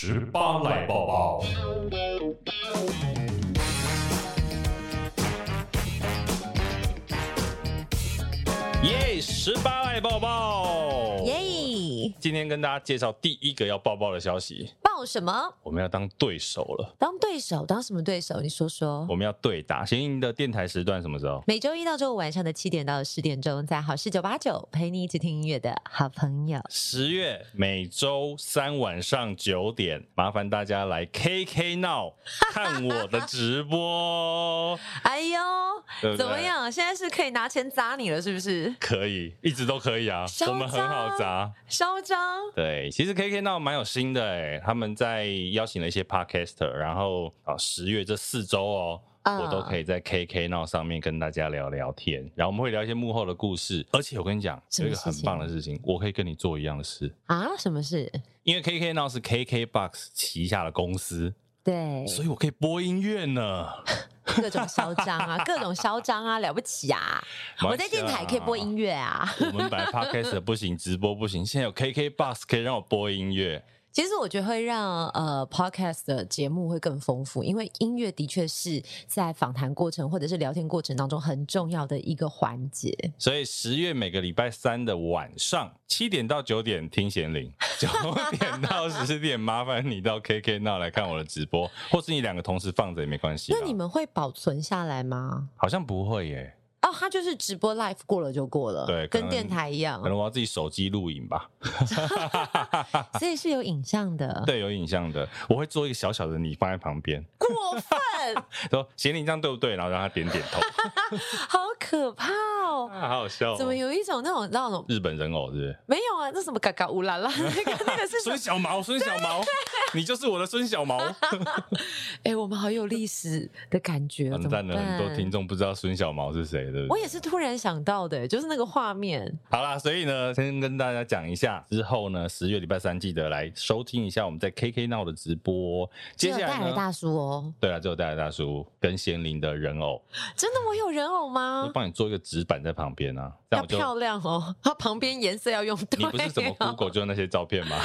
十八来抱抱。耶，十八来抱抱。耶！今天跟大家介绍第一个要抱抱的消息。报什么？我们要当对手了。当对手？当什么对手？你说说。我们要对打。贤莹的电台时段什么时候？每周一到周五晚上的七点到十点钟，在好事九八九陪你一起听音乐的好朋友。十月每周三晚上九点，麻烦大家来 KK Now 看我的直播。哎呦，对对怎么样？现在是可以拿钱砸你了，是不是？可以，一直都可以啊。我们很好砸，嚣张。对，其实 KK Now 蛮有心的哎，他们。在邀请了一些 podcaster，然后啊，十月这四周哦，uh, 我都可以在 KK Now 上面跟大家聊聊天，然后我们会聊一些幕后的故事，而且我跟你讲，有一个很棒的事情，我可以跟你做一样的事啊？什么事？因为 KK Now 是 KKBOX 旗下的公司，对，所以我可以播音乐呢，各种嚣张啊，各种嚣张啊，了不起啊！我在电台可以播音乐啊，我们本来 podcast 不行，直播不行，现在有 KKBOX 可以让我播音乐。其实我觉得会让呃 podcast 的节目会更丰富，因为音乐的确是在访谈过程或者是聊天过程当中很重要的一个环节。所以十月每个礼拜三的晚上七点到九点听贤玲，九点到十点麻烦你到 KK Now 来看我的直播，或是你两个同时放着也没关系。那你们会保存下来吗？好像不会耶。哦，他就是直播 live 过了就过了，对，跟电台一样。可能我要自己手机录影吧，所以是有影像的。对，有影像的。我会做一个小小的你放在旁边。过分。说贤龄这样对不对？然后让他点点头。好可怕哦！好好笑。怎么有一种那种那种日本人偶，是不是？没有啊，那什么嘎嘎乌拉拉？那个那个是孙小毛，孙小毛，你就是我的孙小毛。哎，我们好有历史的感觉。完蛋了，很多听众不知道孙小毛是谁的。我也是突然想到的，就是那个画面。好啦，所以呢，先跟大家讲一下，之后呢，十月礼拜三记得来收听一下我们在 KK Now 的直播。接下来带来大叔哦，对啊，只有带来大叔跟贤玲的人偶。真的，我有人偶吗？我帮你做一个纸板在旁边啊，要漂亮哦。它 旁边颜色要用对。你不是什么 Google 就那些照片吗？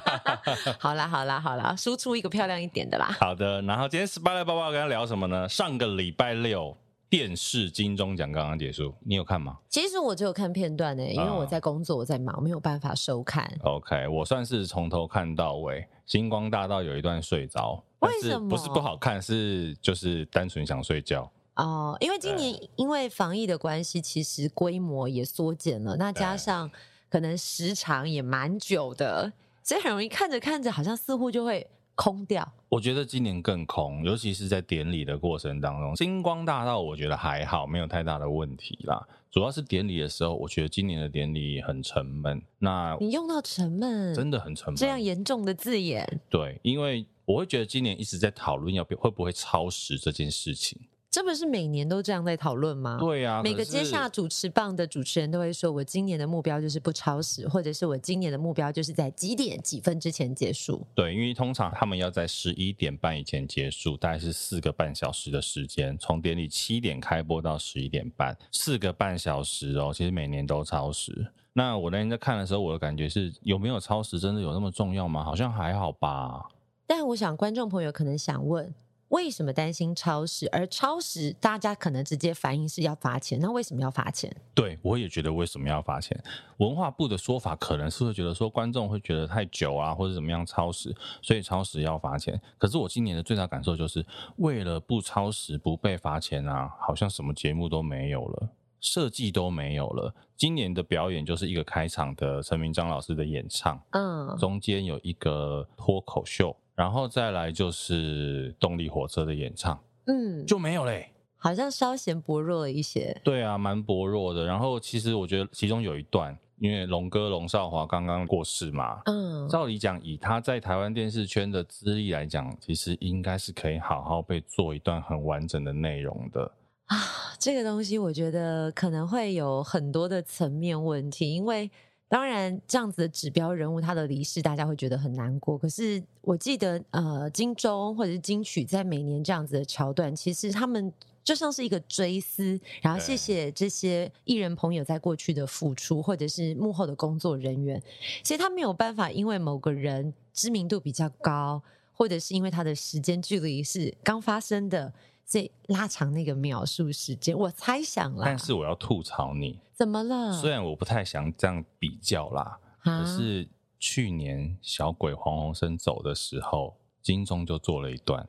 好啦，好啦，好啦，输出一个漂亮一点的啦。好的，然后今天十八来报报跟他聊什么呢？上个礼拜六。电视金钟奖刚刚结束，你有看吗？其实我只有看片段呢，因为我在工作，我在忙，没有办法收看。OK，我算是从头看到尾。星光大道有一段睡着，为什么？不是不好看，是就是单纯想睡觉。哦，因为今年因为防疫的关系，其实规模也缩减了，那加上可能时长也蛮久的，所以很容易看着看着，好像似乎就会。空掉，我觉得今年更空，尤其是在典礼的过程当中。星光大道我觉得还好，没有太大的问题啦。主要是典礼的时候，我觉得今年的典礼很沉闷。那你用到沉闷，真的很沉闷，这样严重的字眼。对，因为我会觉得今年一直在讨论要不会不会超时这件事情。这不是每年都这样在讨论吗？对呀、啊，每个接下主持棒的主持人都会说：“我今年的目标就是不超时，或者是我今年的目标就是在几点几分之前结束。”对，因为通常他们要在十一点半以前结束，大概是四个半小时的时间，从典礼七点开播到十一点半，四个半小时哦。其实每年都超时。那我那天在看的时候，我的感觉是有没有超时真的有那么重要吗？好像还好吧。但我想观众朋友可能想问。为什么担心超时？而超时，大家可能直接反应是要罚钱。那为什么要罚钱？对，我也觉得为什么要罚钱？文化部的说法可能是会觉得说观众会觉得太久啊，或者怎么样超时，所以超时要罚钱。可是我今年的最大感受就是，为了不超时不被罚钱啊，好像什么节目都没有了，设计都没有了。今年的表演就是一个开场的陈明章老师的演唱，嗯，中间有一个脱口秀。然后再来就是动力火车的演唱，嗯，就没有嘞，好像稍显薄弱了一些。对啊，蛮薄弱的。然后其实我觉得其中有一段，因为龙哥龙少华刚刚过世嘛，嗯，照理讲以他在台湾电视圈的资历来讲，其实应该是可以好好被做一段很完整的内容的啊。这个东西我觉得可能会有很多的层面问题，因为。当然，这样子的指标人物他的离世，大家会觉得很难过。可是我记得，呃，金钟或者是金曲在每年这样子的桥段，其实他们就像是一个追思，然后谢谢这些艺人朋友在过去的付出，或者是幕后的工作人员。其实他没有办法，因为某个人知名度比较高，或者是因为他的时间距离是刚发生的，所以拉长那个描述时间。我猜想啦，但是我要吐槽你，怎么了？虽然我不太想这样比较啦，可是去年小鬼黄鸿升走的时候，金钟就做了一段。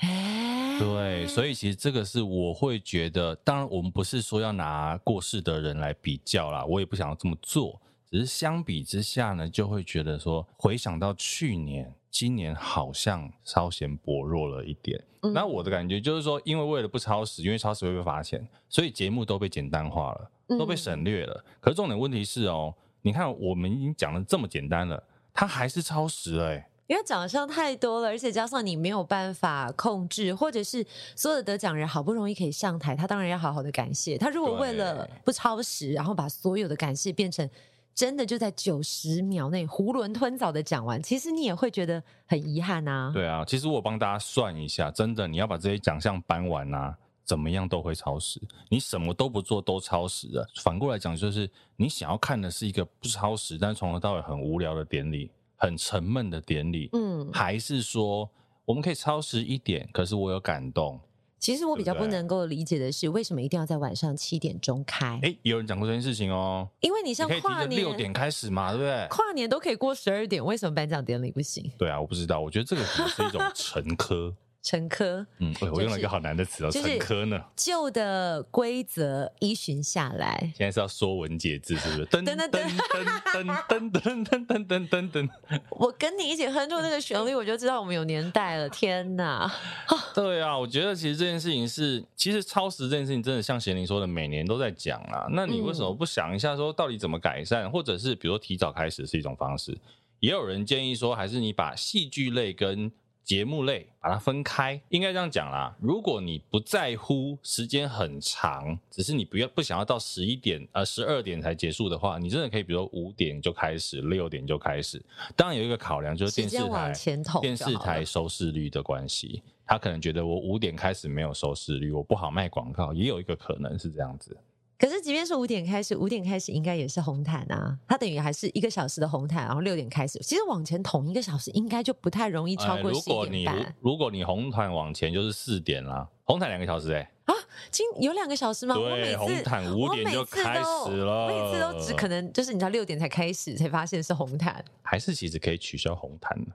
哎，对，所以其实这个是我会觉得，当然我们不是说要拿过世的人来比较啦，我也不想要这么做，只是相比之下呢，就会觉得说，回想到去年、今年好像稍显薄弱了一点。嗯。那我的感觉就是说，因为为了不超时，因为超时会被罚钱，所以节目都被简单化了，都被省略了。可是重点问题是哦，你看我们已经讲的这么简单了，它还是超时了欸。因为奖项太多了，而且加上你没有办法控制，或者是所有的得奖人好不容易可以上台，他当然要好好的感谢。他如果为了不超时，然后把所有的感谢变成真的就在九十秒内囫囵吞枣的讲完，其实你也会觉得很遗憾啊。对啊，其实我帮大家算一下，真的你要把这些奖项颁完啊，怎么样都会超时。你什么都不做都超时了。反过来讲，就是你想要看的是一个不超时，但从头到尾很无聊的典礼。很沉闷的典礼，嗯，还是说我们可以超时一点？可是我有感动。其实我比较不能够理解的是，为什么一定要在晚上七点钟开？哎，有人讲过这件事情哦。因为你像跨年六点开始嘛，对不对？跨年都可以过十二点，为什么颁奖典礼不行？对啊，我不知道。我觉得这个可能是一种陈科。陈科，嗯，我用了一个好难的词哦，陈科呢？旧的规则依循下来，现在是要说文解字，是不是？噔噔噔噔噔噔噔噔噔噔噔。我跟你一起哼出那个旋律，我就知道我们有年代了。天哪！对啊，我觉得其实这件事情是，其实超时这件事情真的像贤玲说的，每年都在讲啊。那你为什么不想一下，说到底怎么改善，或者是比如说提早开始是一种方式？也有人建议说，还是你把戏剧类跟节目类把它分开，应该这样讲啦。如果你不在乎时间很长，只是你不要不想要到十一点呃十二点才结束的话，你真的可以，比如说五点就开始，六点就开始。当然有一个考量就是电视台电视台收视率的关系，他可能觉得我五点开始没有收视率，我不好卖广告，也有一个可能是这样子。可是，即便是五点开始，五点开始应该也是红毯啊。它等于还是一个小时的红毯，然后六点开始。其实往前捅一个小时，应该就不太容易超过。如果你如果你红毯往前就是四点啦，红毯两个小时哎、欸。啊，今有两个小时吗？对，我每次红毯五点就开始了。我每次都只可能就是你知道六点才开始，才发现是红毯。还是其实可以取消红毯呢？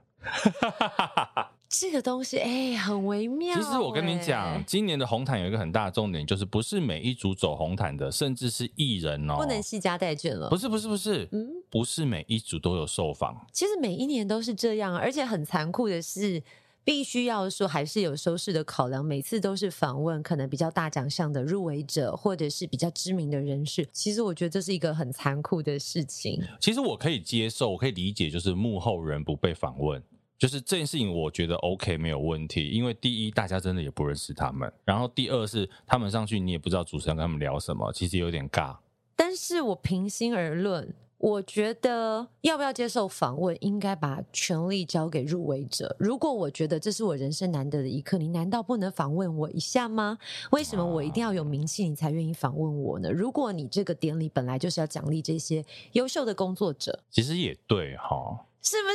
这个东西哎、欸，很微妙、欸。其实我跟你讲，今年的红毯有一个很大的重点，就是不是每一组走红毯的，甚至是艺人哦，不能携家带卷了。不是不是不是，嗯，不是每一组都有受访。其实每一年都是这样，而且很残酷的是，必须要说还是有收视的考量，每次都是访问可能比较大奖项的入围者，或者是比较知名的人士。其实我觉得这是一个很残酷的事情。其实我可以接受，我可以理解，就是幕后人不被访问。就是这件事情，我觉得 OK 没有问题，因为第一，大家真的也不认识他们，然后第二是他们上去，你也不知道主持人跟他们聊什么，其实有点尬。但是我平心而论，我觉得要不要接受访问，应该把权力交给入围者。如果我觉得这是我人生难得的一刻，你难道不能访问我一下吗？为什么我一定要有名气，你才愿意访问我呢？如果你这个典礼本来就是要奖励这些优秀的工作者，其实也对哈。是不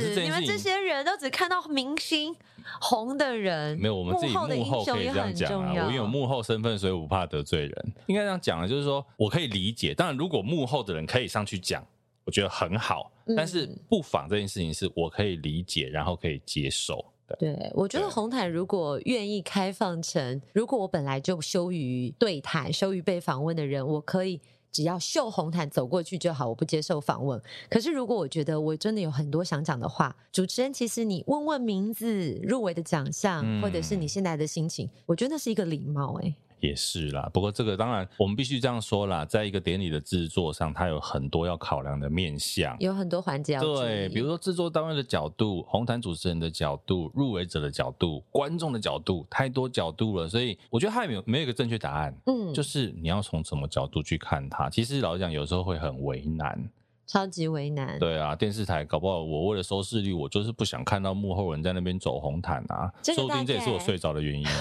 是？是你们这些人都只看到明星红的人，没有我们自己幕后的英雄也很重要。我有幕后身份，所以我不怕得罪人。应该这样讲的，就是说我可以理解。当然，如果幕后的人可以上去讲，我觉得很好。但是不访这件事情是我可以理解，然后可以接受。对，对，我觉得红毯如果愿意开放成，如果我本来就羞于对谈、羞于被访问的人，我可以。只要秀红毯走过去就好，我不接受访问。可是如果我觉得我真的有很多想讲的话，主持人其实你问问名字、入围的奖项，嗯、或者是你现在的心情，我觉得那是一个礼貌、欸。哎。也是啦，不过这个当然我们必须这样说啦，在一个典礼的制作上，它有很多要考量的面向，有很多环节要。对，比如说制作单位的角度、红毯主持人的角度、入围者的角度、观众的角度，太多角度了，所以我觉得它也没有没有一个正确答案。嗯，就是你要从什么角度去看它，其实老实讲有时候会很为难。超级为难。对啊，电视台搞不好我为了收视率，我就是不想看到幕后人在那边走红毯啊，说不定这也是我睡着的原因。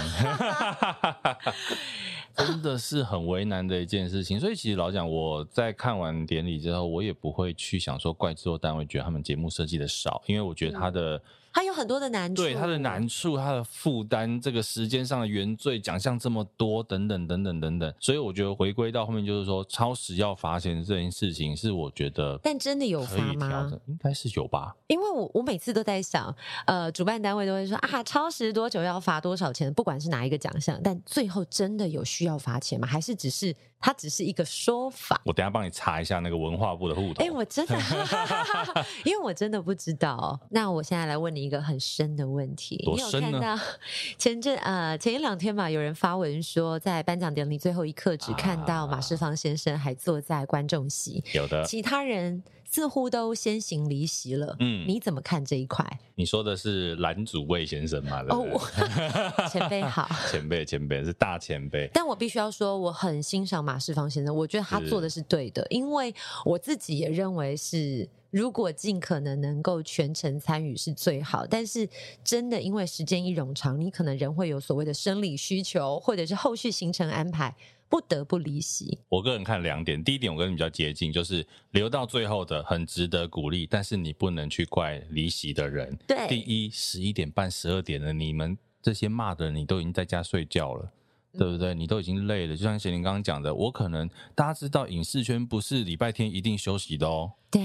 真的是很为难的一件事情，所以其实老蒋，我在看完典礼之后，我也不会去想说怪制作单位觉得他们节目设计的少，因为我觉得他的。嗯它有很多的难处，对它的难处，它的负担，这个时间上的原罪，奖项这么多，等等等等等等，所以我觉得回归到后面就是说，超时要罚钱这件事情是我觉得，但真的有罚吗？应该是有吧，因为我我每次都在想，呃，主办单位都会说啊，超时多久要罚多少钱，不管是哪一个奖项，但最后真的有需要罚钱吗？还是只是？它只是一个说法，我等下帮你查一下那个文化部的户头。哎、欸，我真的，因为我真的不知道。那我现在来问你一个很深的问题，多深呢？你有看到 前阵呃前一两天吧，有人发文说，在颁奖典礼最后一刻，只看到马世芳先生还坐在观众席，有的其他人。似乎都先行离席了，嗯，你怎么看这一块？你说的是蓝祖蔚先生吗？哦，前辈好，前辈前辈是大前辈。但我必须要说，我很欣赏马世芳先生，我觉得他做的是对的，因为我自己也认为是，如果尽可能能够全程参与是最好。但是真的因为时间一冗长，你可能人会有所谓的生理需求，或者是后续行程安排。不得不离席。我个人看两点，第一点我跟你比较接近，就是留到最后的很值得鼓励，但是你不能去怪离席的人。对，第一十一点半、十二点了，你们这些骂的人，你都已经在家睡觉了，嗯、对不对？你都已经累了。就像贤玲刚刚讲的，我可能大家知道影视圈不是礼拜天一定休息的哦。对，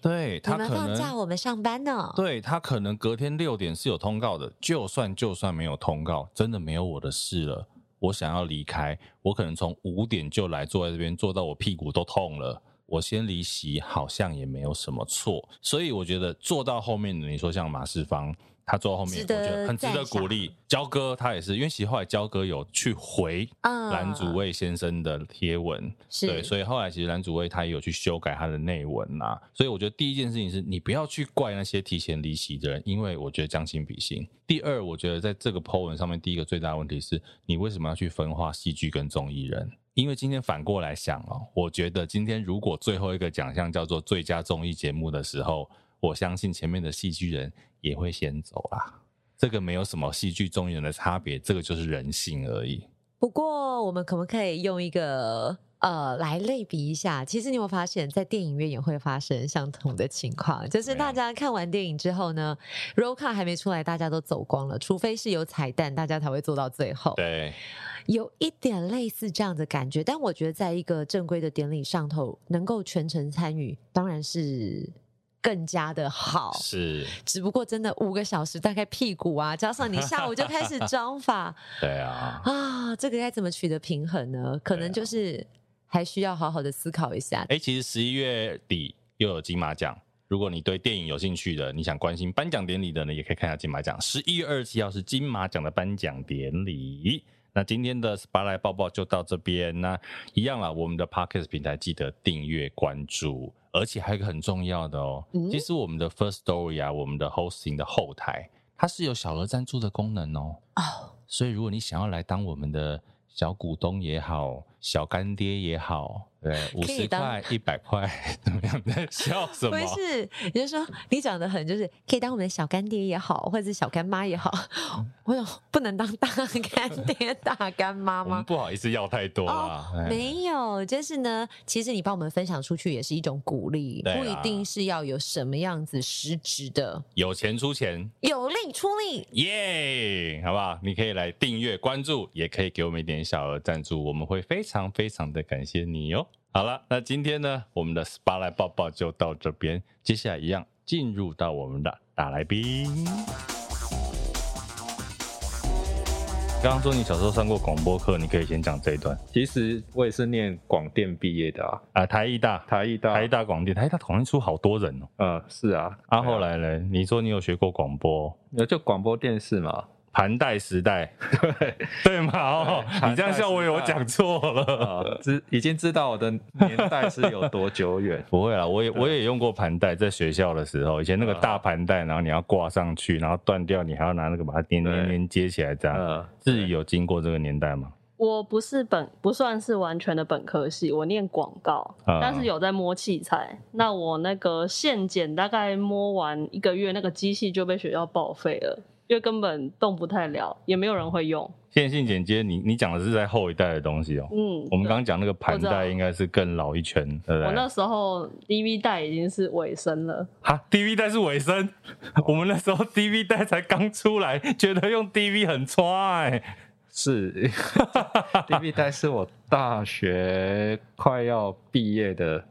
对他可能放假，我们上班呢。对他可能隔天六点是有通告的，就算就算没有通告，真的没有我的事了。我想要离开，我可能从五点就来坐在这边，坐到我屁股都痛了。我先离席，好像也没有什么错。所以我觉得坐到后面的，你说像马世芳。他坐后面，我觉得很值得鼓励。焦哥他也是，因为其实后来焦哥有去回蓝祖蔚先生的贴文，是对，所以后来其实蓝祖蔚他也有去修改他的内文呐。所以我觉得第一件事情是你不要去怪那些提前离席的人，因为我觉得将心比心。第二，我觉得在这个 po 文上面，第一个最大的问题是你为什么要去分化戏剧跟综艺人？因为今天反过来想哦，我觉得今天如果最后一个奖项叫做最佳综艺节目的时候，我相信前面的戏剧人。也会先走啦，这个没有什么戏剧中人的差别，这个就是人性而已。不过，我们可不可以用一个呃来类比一下？其实你有没有发现，在电影院也会发生相同的情况，就是大家看完电影之后呢，roll call 还没出来，大家都走光了，除非是有彩蛋，大家才会做到最后。对，有一点类似这样的感觉，但我觉得在一个正规的典礼上头，能够全程参与，当然是。更加的好，是，只不过真的五个小时，大概屁股啊，加上你下午就开始妆发，对啊，啊，这个该怎么取得平衡呢？可能就是还需要好好的思考一下。哎、欸，其实十一月底又有金马奖，如果你对电影有兴趣的，你想关心颁奖典礼的呢，也可以看一下金马奖。十一月二十七号是金马奖的颁奖典礼。那今天的 Spotlight 报报就到这边，那一样啦，我们的 Podcast 平台记得订阅关注。而且还有一个很重要的哦，嗯、其实我们的 First Story 啊，我们的 Hosting 的后台，它是有小额赞助的功能哦。哦，所以如果你想要来当我们的小股东也好，小干爹也好。对，五十块、一百块，怎么样？在笑什么？不是，也就是说你讲的很，就是可以当我们的小干爹也好，或者是小干妈也好。我有不能当大干爹、大干妈吗？不好意思要太多啊。哦、没有，就是呢，其实你帮我们分享出去也是一种鼓励，啊、不一定是要有什么样子实质的。有钱出钱，有力出力，耶，yeah! 好不好？你可以来订阅关注，也可以给我们一点小额赞助，我们会非常非常的感谢你哦。好了，那今天呢，我们的 Spotlight 报报就到这边。接下来一样进入到我们的大来宾。刚刚说你小时候上过广播课，你可以先讲这一段。其实我也是念广电毕业的啊，啊，台艺大，台艺大，台艺大广电，台艺大广电出好多人哦。嗯，是啊。啊，后来呢？你说你有学过广播？那就广播电视嘛。盘带时代，对对嘛？哦，你这样笑我以为我讲错了，知已经知道我的年代是有多久远？不会啦，我也我也用过盘带，在学校的时候，以前那个大盘带，然后你要挂上去，然后断掉，你还要拿那个把它粘粘粘接起来，这样。自己有经过这个年代吗？我不是本不算是完全的本科系，我念广告，嗯、但是有在摸器材。那我那个线剪大概摸完一个月，那个机器就被学校报废了，因为根本动不太了，也没有人会用。线性剪接，你你讲的是在后一代的东西哦、喔。嗯，我们刚刚讲那个盘带应该是更老一圈，对不对？我那时候 DV 带已经是尾声了。哈，DV 带是尾声，我们那时候 DV 带才刚出来，觉得用 DV 很抓哎、欸。是，DV 带是我大学快要毕业的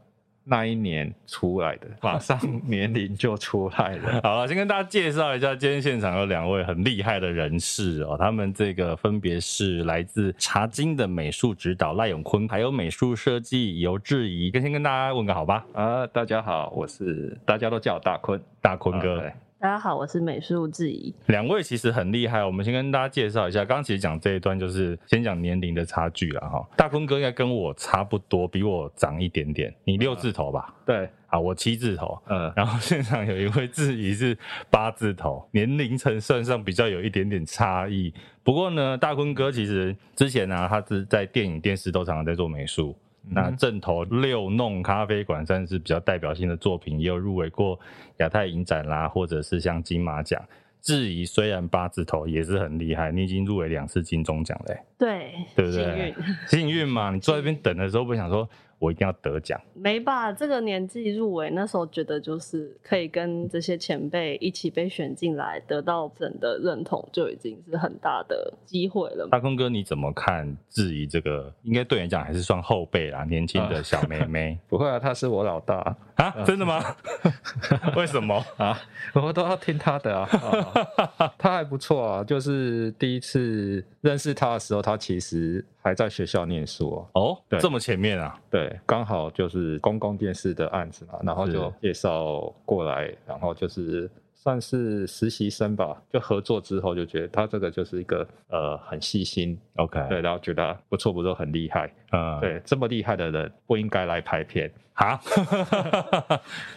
那一年出来的，马上年龄就出来了。好了，先跟大家介绍一下，今天现场有两位很厉害的人士哦，他们这个分别是来自茶经的美术指导赖永坤，还有美术设计尤志怡。先跟大家问个好吧。啊，大家好，我是大家都叫我大坤，大坤哥。啊大家好，我是美术志宜。两位其实很厉害，我们先跟大家介绍一下。刚刚其实讲这一段就是先讲年龄的差距了哈。大坤哥应该跟我差不多，比我长一点点。你六字头吧？嗯、对，啊，我七字头。嗯，然后现场有一位质疑是八字头，年龄层算上比较有一点点差异。不过呢，大坤哥其实之前呢、啊，他是在电影、电视都常常在做美术。那正头六弄咖啡馆算是比较代表性的作品，也有入围过亚太影展啦，或者是像金马奖。质疑虽然八字头也是很厉害，你已经入围两次金钟奖嘞，对，对不对？幸运，幸运嘛！你坐在那边等的时候，不想说。我一定要得奖，没吧？这个年纪入围，那时候觉得就是可以跟这些前辈一起被选进来，得到人的认同，就已经是很大的机会了。大坤哥，你怎么看质疑这个？应该对你讲还是算后辈啦，年轻的小妹妹。不会啊，他是我老大啊？真的吗？为什么啊？我都要听他的啊。啊 他还不错啊，就是第一次认识他的时候，他其实还在学校念书哦。哦，对，这么前面啊？对。刚好就是公共电视的案子嘛，然后就介绍过来，然后就是算是实习生吧。就合作之后就觉得他这个就是一个呃很细心，OK，对，然后觉得不错不错，很厉害，嗯，对，这么厉害的人不应该来拍片哈，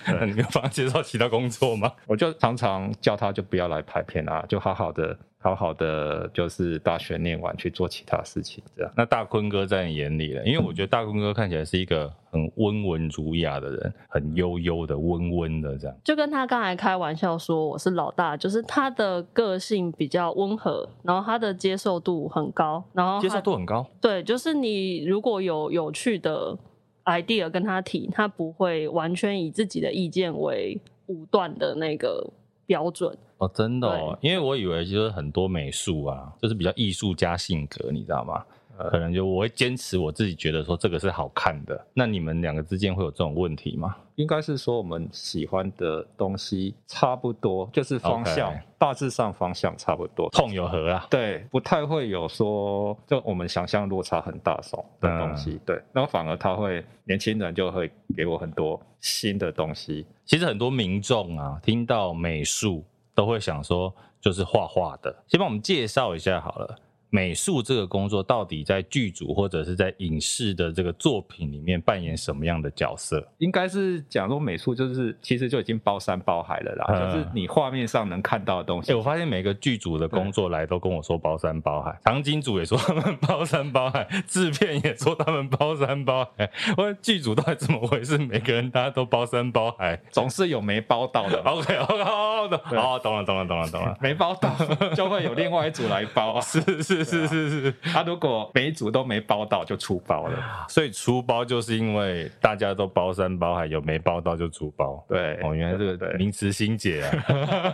那 你没有帮他介绍其他工作吗？我就常常叫他就不要来拍片啊，就好好的。好好的，就是大学念完去做其他事情，这样。那大坤哥在你眼里呢？因为我觉得大坤哥看起来是一个很温文儒雅的人，很悠悠的、温温的这样。就跟他刚才开玩笑说我是老大，就是他的个性比较温和，然后他的接受度很高，然后接受度很高。对，就是你如果有有趣的 idea 跟他提，他不会完全以自己的意见为武断的那个标准。哦，真的哦，因为我以为就是很多美术啊，就是比较艺术家性格，你知道吗？呃，可能就我会坚持我自己觉得说这个是好看的。那你们两个之间会有这种问题吗？应该是说我们喜欢的东西差不多，就是方向，Okay. 大致上方向差不多，痛有合啊。对，不太会有说就我们想象落差很大种的东西。嗯、对，然后反而他会年轻人就会给我很多新的东西。其实很多民众啊，听到美术。都会想说，就是画画的。先帮我们介绍一下好了，美术这个工作到底在剧组或者是在影视的这个作品里面扮演什么样的角色？应该是讲说美术就是其实就已经包山包海了啦，嗯、就是你画面上能看到的东西。欸、我发现每个剧组的工作来都跟我说包山包海，场景组也说他们包山包海，制片也说他们包山包海。我说剧组到底怎么回事？每个人大家都包山包海，总是有没包到的。OK OK 好的，哦，懂了懂了懂了懂了，没包到就会有另外一组来包啊。是是是是是是，他、啊、如果每一组都没包到，就出包了。所以出包就是因为大家都包山包海，有没包到就出包。对，哦，原来这个名词新解啊。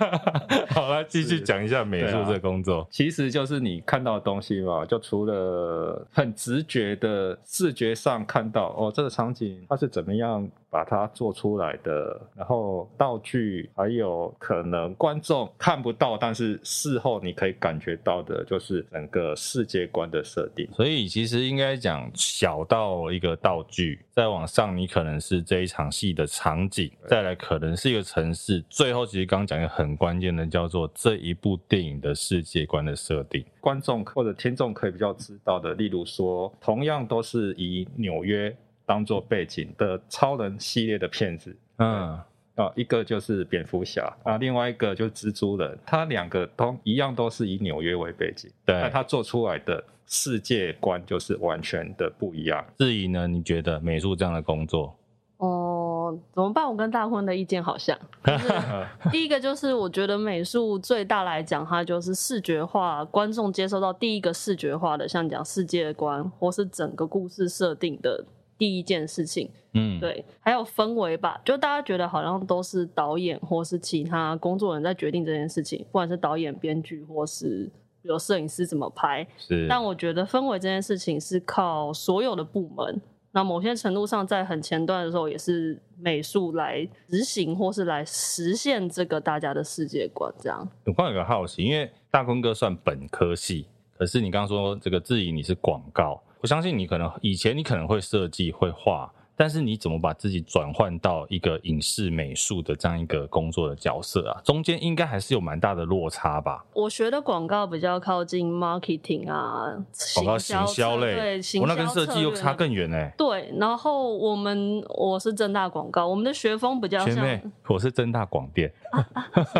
好了，继续讲一下美术这个工作、啊。其实就是你看到的东西嘛，就除了很直觉的视觉上看到哦，这个场景它是怎么样把它做出来的，然后道具还有可能观众看不到，但是事后你可以感觉到的，就是整个世界观的设定。所以其实应该讲小到一个道具，再往上你可能是这一场戏的场景，再来可能是一个城市，最后其实刚刚讲一个很关键的叫做这一部电影的世界观的设定。观众或者听众可以比较知道的，例如说，同样都是以纽约当做背景的超人系列的片子，嗯。啊，一个就是蝙蝠侠啊，另外一个就是蜘蛛人，他两个都一样都是以纽约为背景，对，但他做出来的世界观就是完全的不一样。质疑呢？你觉得美术这样的工作？哦，怎么办？我跟大坤的意见好像。就 是第一个就是，我觉得美术最大来讲，它就是视觉化，观众接收到第一个视觉化的，像讲世界观或是整个故事设定的第一件事情。嗯，对，还有氛围吧，就大家觉得好像都是导演或是其他工作人在决定这件事情，不管是导演、编剧或是比如摄影师怎么拍。是，但我觉得氛围这件事情是靠所有的部门。那某些程度上，在很前段的时候，也是美术来执行或是来实现这个大家的世界观。这样，我刚有个好奇，因为大坤哥算本科系，可是你刚刚说这个质疑你是广告，我相信你可能以前你可能会设计会画。但是你怎么把自己转换到一个影视美术的这样一个工作的角色啊？中间应该还是有蛮大的落差吧？我学的广告比较靠近 marketing 啊，广告行销类，对，我那跟设计又差更远哎。对，然后我们我是正大广告，我们的学风比较像，我是正大广电。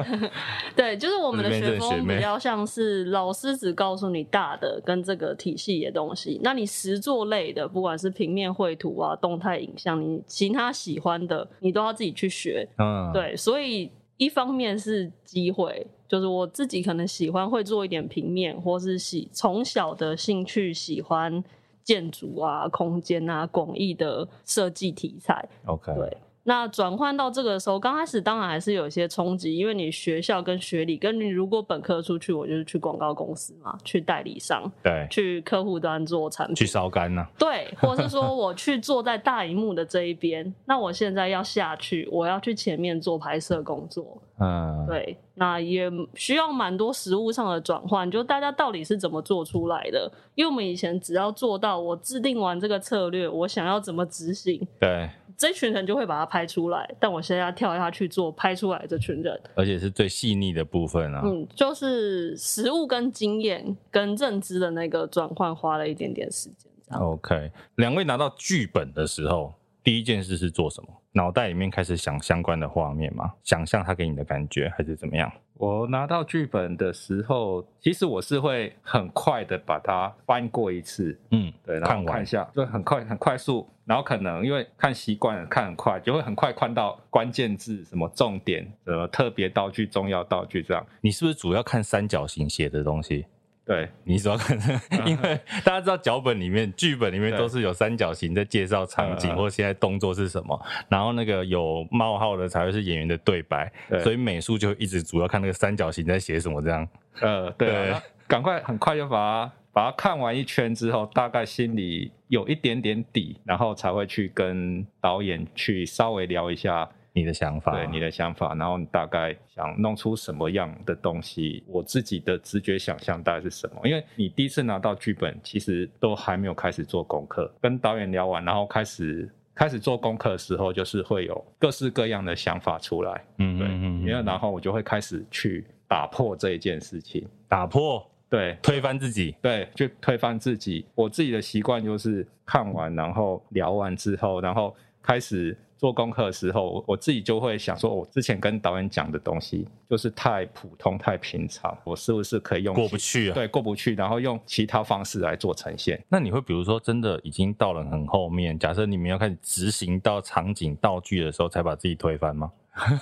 对，就是我们的学风比较像是老师只告诉你大的跟这个体系的东西，那你实作类的，不管是平面绘图啊，动态。影像你其他喜欢的，你都要自己去学。嗯，对，所以一方面是机会，就是我自己可能喜欢会做一点平面，或是喜从小的兴趣喜欢建筑啊、空间啊、广义的设计题材。OK，对。那转换到这个的时候，刚开始当然还是有一些冲击，因为你学校跟学历，跟你如果本科出去，我就是去广告公司嘛，去代理商，对，去客户端做产品，去烧干呢，对，或者是说我去坐在大荧幕的这一边，那我现在要下去，我要去前面做拍摄工作，嗯，对，那也需要蛮多实物上的转换，就大家到底是怎么做出来的？因为我们以前只要做到我制定完这个策略，我想要怎么执行，对。这群人就会把它拍出来，但我现在要跳下去做拍出来这群人，而且是最细腻的部分啊。嗯，就是实物跟经验跟认知的那个转换，花了一点点时间。OK，两位拿到剧本的时候，第一件事是做什么？脑袋里面开始想相关的画面吗？想象他给你的感觉，还是怎么样？我拿到剧本的时候，其实我是会很快的把它翻过一次，嗯，对，然后看一下，就很快很快速，然后可能因为看习惯了，看很快，就会很快看到关键字、什么重点、什么特别道具、重要道具这样。你是不是主要看三角形写的东西？对，你主要看，因为大家知道脚本里面、剧本里面都是有三角形在介绍场景或现在动作是什么，然后那个有冒号的才会是演员的对白，所以美术就一直主要看那个三角形在写什么这样。呃，对，赶快很快就把它把它看完一圈之后，大概心里有一点点底，然后才会去跟导演去稍微聊一下。你的想法，对你的想法，然后你大概想弄出什么样的东西？我自己的直觉想象大概是什么？因为你第一次拿到剧本，其实都还没有开始做功课。跟导演聊完，然后开始开始做功课的时候，就是会有各式各样的想法出来。嗯，对，因为然后我就会开始去打破这一件事情，打破，对，推翻自己，对，就推翻自己。我自己的习惯就是看完，然后聊完之后，然后开始。做功课的时候，我自己就会想说，我之前跟导演讲的东西就是太普通、太平常，我是不是可以用过不去啊？对，过不去，然后用其他方式来做呈现。那你会比如说，真的已经到了很后面，假设你们要开始执行到场景道具的时候，才把自己推翻吗？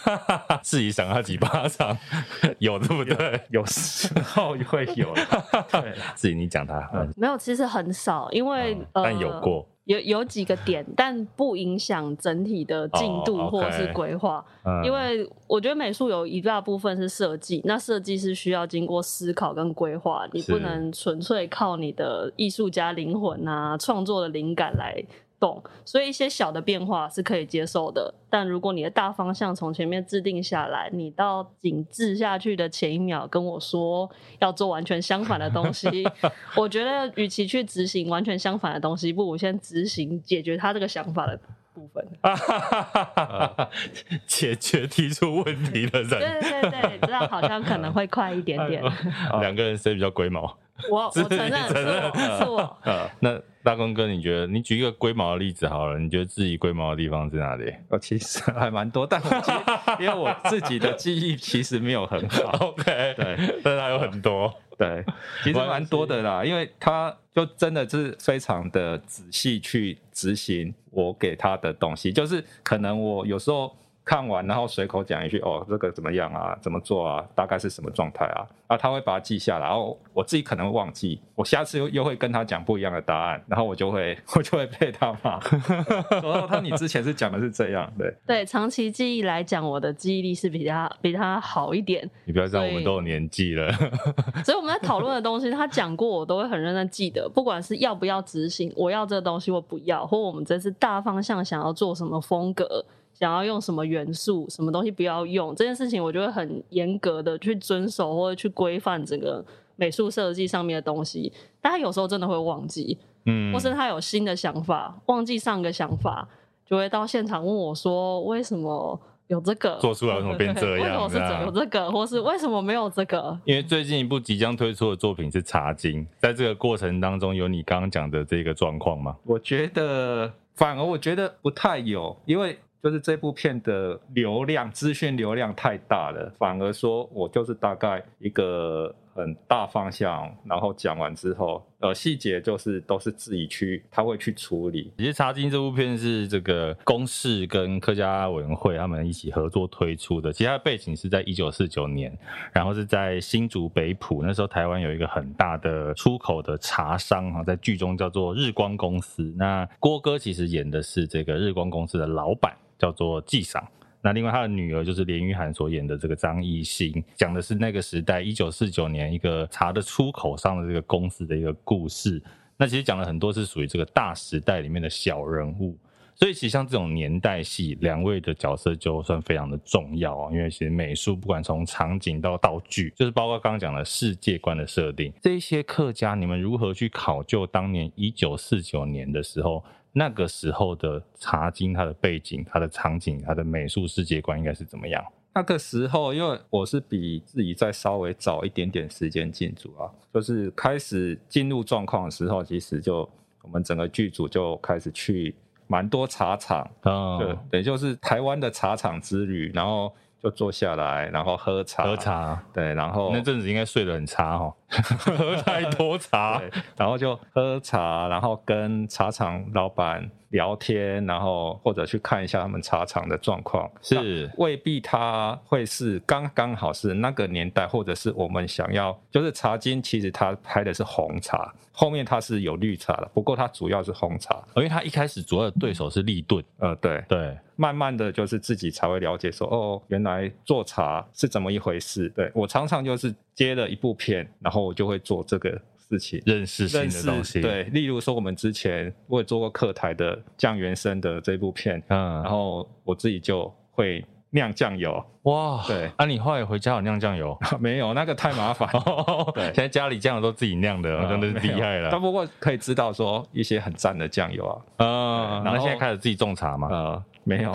自己赏他几巴掌，有对不对？有，有时候会有。对，自己你讲他、嗯，没有，其实很少，因为、嗯呃、但有过。有有几个点，但不影响整体的进度或者是规划，oh, okay. 因为我觉得美术有一大部分是设计，那设计是需要经过思考跟规划，你不能纯粹靠你的艺术家灵魂啊、创作的灵感来。懂，所以一些小的变化是可以接受的，但如果你的大方向从前面制定下来，你到紧致下去的前一秒跟我说要做完全相反的东西，我觉得与其去执行完全相反的东西，不如先执行解决他这个想法的部分。解决提出问题的人，对对对，这样好像可能会快一点点。两个人谁比较龟毛？我我承认是我，是我。那。大公哥，你觉得你举一个龟毛的例子好了？你觉得自己龟毛的地方是哪里？我，其实还蛮多，但我其实 因为我自己的记忆其实没有很好。OK，对，但是还有很多。对，其实蛮多的啦，因为他就真的是非常的仔细去执行我给他的东西，就是可能我有时候。看完，然后随口讲一句哦，这个怎么样啊？怎么做啊？大概是什么状态啊？啊，他会把它记下来，然后我自己可能会忘记，我下次又又会跟他讲不一样的答案，然后我就会 我就会被他骂，说他你之前是讲的是这样，对对，长期记忆来讲，我的记忆力是比他比他好一点。你不要这样，我们都有年纪了，所以我们在讨论的东西，他讲过，我都会很认真记得，不管是要不要执行，我要这个东西我不要，或我们这次大方向想要做什么风格。想要用什么元素，什么东西不要用这件事情，我就会很严格的去遵守或者去规范整个美术设计上面的东西。但他有时候真的会忘记，嗯，或是他有新的想法，忘记上个想法，就会到现场问我说：“为什么有这个？做出来为什么变这样？为什么是有这个？或是为什么没有这个？”因为最近一部即将推出的作品是《茶经》，在这个过程当中，有你刚刚讲的这个状况吗？我觉得反而我觉得不太有，因为。就是这部片的流量，资讯流量太大了，反而说我就是大概一个很大方向，然后讲完之后，呃，细节就是都是自己去，他会去处理。其实《茶经》这部片是这个公视跟客家委员会他们一起合作推出的，其实它的背景是在一九四九年，然后是在新竹北埔，那时候台湾有一个很大的出口的茶商哈，在剧中叫做日光公司。那郭哥其实演的是这个日光公司的老板。叫做纪赏，那另外他的女儿就是连俞涵所演的这个张艺兴，讲的是那个时代一九四九年一个茶的出口上的这个公司的一个故事。那其实讲了很多是属于这个大时代里面的小人物，所以其实像这种年代戏，两位的角色就算非常的重要啊，因为其实美术不管从场景到道具，就是包括刚刚讲的世界观的设定，这些客家你们如何去考究当年一九四九年的时候？那个时候的茶经，它的背景、它的场景、它的美术世界观应该是怎么样？那个时候，因为我是比自己再稍微早一点点时间进组啊，就是开始进入状况的时候，其实就我们整个剧组就开始去蛮多茶厂，嗯，对，对，就是台湾的茶厂之旅，然后。就坐下来，然后喝茶。喝茶，对，然后那阵子应该睡得很差哦，喝太多茶，然后就喝茶，然后跟茶厂老板聊天，然后或者去看一下他们茶厂的状况。是，未必他会是刚刚好是那个年代，或者是我们想要，就是茶经其实他拍的是红茶，后面他是有绿茶的，不过他主要是红茶，因为他一开始主要的对手是立顿。呃，对对。慢慢的就是自己才会了解说，哦，原来做茶是怎么一回事。对，我常常就是接了一部片，然后我就会做这个事情，认识新的东西。对，例如说我们之前我也做过客台的酱原生的这部片，嗯，然后我自己就会酿酱油。哇，对，啊，你后来回家有酿酱油？没有，那个太麻烦。对，现在家里酱油都自己酿的，真的是厉害了。但不过可以知道说一些很赞的酱油啊，嗯，然后现在开始自己种茶嘛，呃。没有，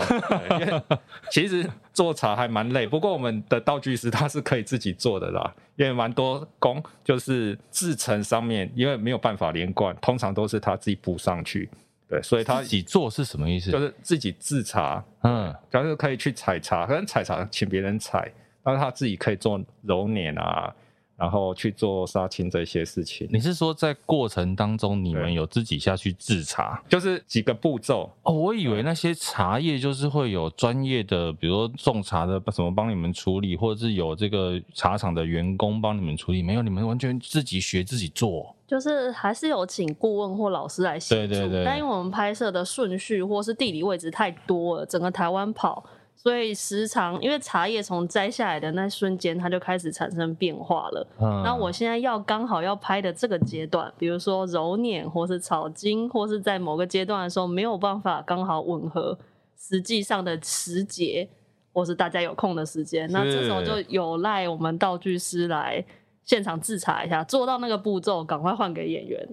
因为 其实做茶还蛮累。不过我们的道具师他是可以自己做的啦，因为蛮多工就是制成上面，因为没有办法连贯，通常都是他自己补上去。对，所以他自己做是什么意思？就是自己制茶，嗯，就是可以去采茶，可能采茶请别人采，但是他自己可以做揉捻啊。然后去做杀青这些事情。你是说在过程当中你们有自己下去制茶，就是几个步骤哦？我以为那些茶叶就是会有专业的，比如说种茶的什么帮你们处理，或者是有这个茶厂的员工帮你们处理，没有，你们完全自己学自己做。就是还是有请顾问或老师来协助，对对对。但因为我们拍摄的顺序或是地理位置太多了，整个台湾跑。所以时常，因为茶叶从摘下来的那瞬间，它就开始产生变化了。嗯，那我现在要刚好要拍的这个阶段，比如说揉捻，或是炒金，或是在某个阶段的时候没有办法刚好吻合实际上的时节，或是大家有空的时间，那这时候就有赖我们道具师来现场制查一下，做到那个步骤，赶快换给演员。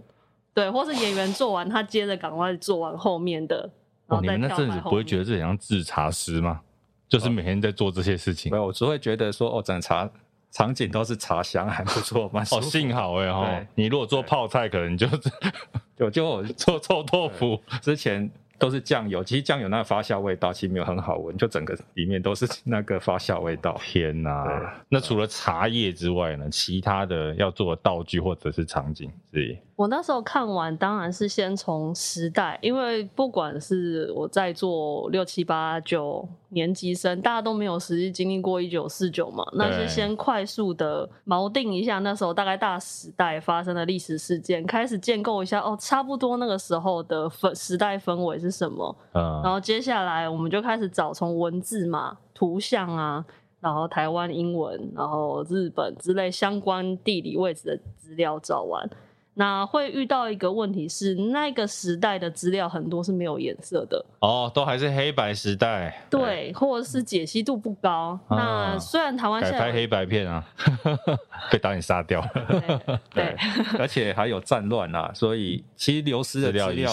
对，或是演员做完，他接着赶快做完后面的。然后、哦、你们那阵子不会觉得这很像制茶师吗？就是每天在做这些事情，没有，我只会觉得说，哦，整茶场景都是茶香，还不错，蛮哦，幸好哎哈，你如果做泡菜，可能就是就就 做臭豆腐。之前都是酱油，其实酱油那个发酵味道其实没有很好闻，就整个里面都是那个发酵味道。天哪！那除了茶叶之外呢？其他的要做的道具或者是场景是？我那时候看完，当然是先从时代，因为不管是我在做六七八九年级生，大家都没有实际经历过一九四九嘛，那是先快速的锚定一下那时候大概大时代发生的历史事件，开始建构一下哦，差不多那个时候的氛时代氛围是什么，嗯，然后接下来我们就开始找从文字嘛、图像啊，然后台湾英文，然后日本之类相关地理位置的资料找完。那会遇到一个问题是，那个时代的资料很多是没有颜色的哦，都还是黑白时代，对，或者是解析度不高。啊、那虽然台湾现在改拍黑白片啊，被导演杀掉了，对，对而且还有战乱啊，所以其实流失的资料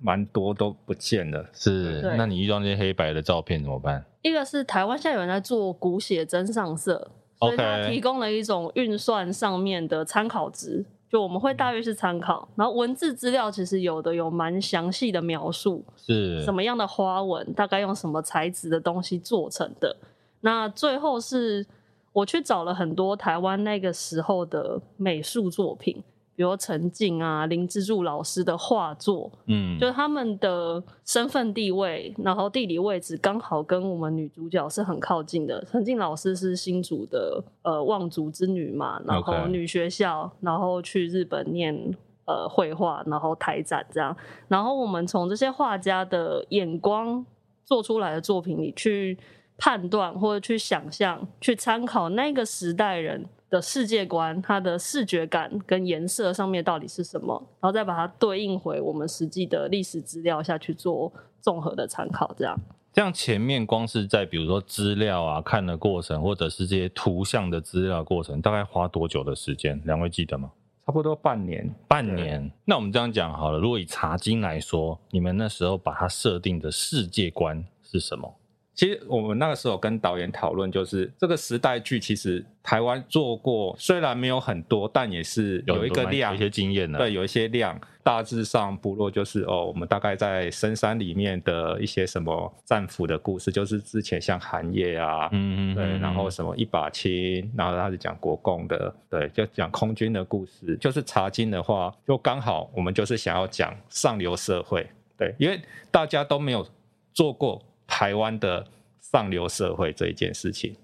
蛮多都不见了。是，那你遇到那些黑白的照片怎么办？一个是台湾现在有人在做古写真上色，所以他提供了一种运算上面的参考值。就我们会大约是参考，然后文字资料其实有的有蛮详细的描述，是什么样的花纹，大概用什么材质的东西做成的。那最后是我去找了很多台湾那个时候的美术作品。比如陈静啊、林之助老师的画作，嗯，就是他们的身份地位，然后地理位置刚好跟我们女主角是很靠近的。陈静老师是新竹的呃望族之女嘛，然后女学校.然后去日本念呃绘画，然后台展这样。然后我们从这些画家的眼光做出来的作品里去判断或者去想象、去参考那个时代人的世界观，它的视觉感跟颜色上面到底是什么，然后再把它对应回我们实际的历史资料下去做综合的参考，这样。这样前面光是在比如说资料啊看的过程，或者是这些图像的资料过程，大概花多久的时间？两位记得吗？差不多半年。半年。那我们这样讲好了，如果以茶经来说，你们那时候把它设定的世界观是什么？其实我们那个时候跟导演讨论，就是这个时代剧，其实台湾做过，虽然没有很多，但也是有一个量，有一些经验的。对，有一些量。大致上部落就是哦，我们大概在深山里面的一些什么战俘的故事，就是之前像寒夜啊，嗯嗯，对，然后什么一把青，然后他是讲国共的，对，就讲空军的故事。就是茶金的话，就刚好我们就是想要讲上流社会，对，因为大家都没有做过。台湾的上流社会这一件事情，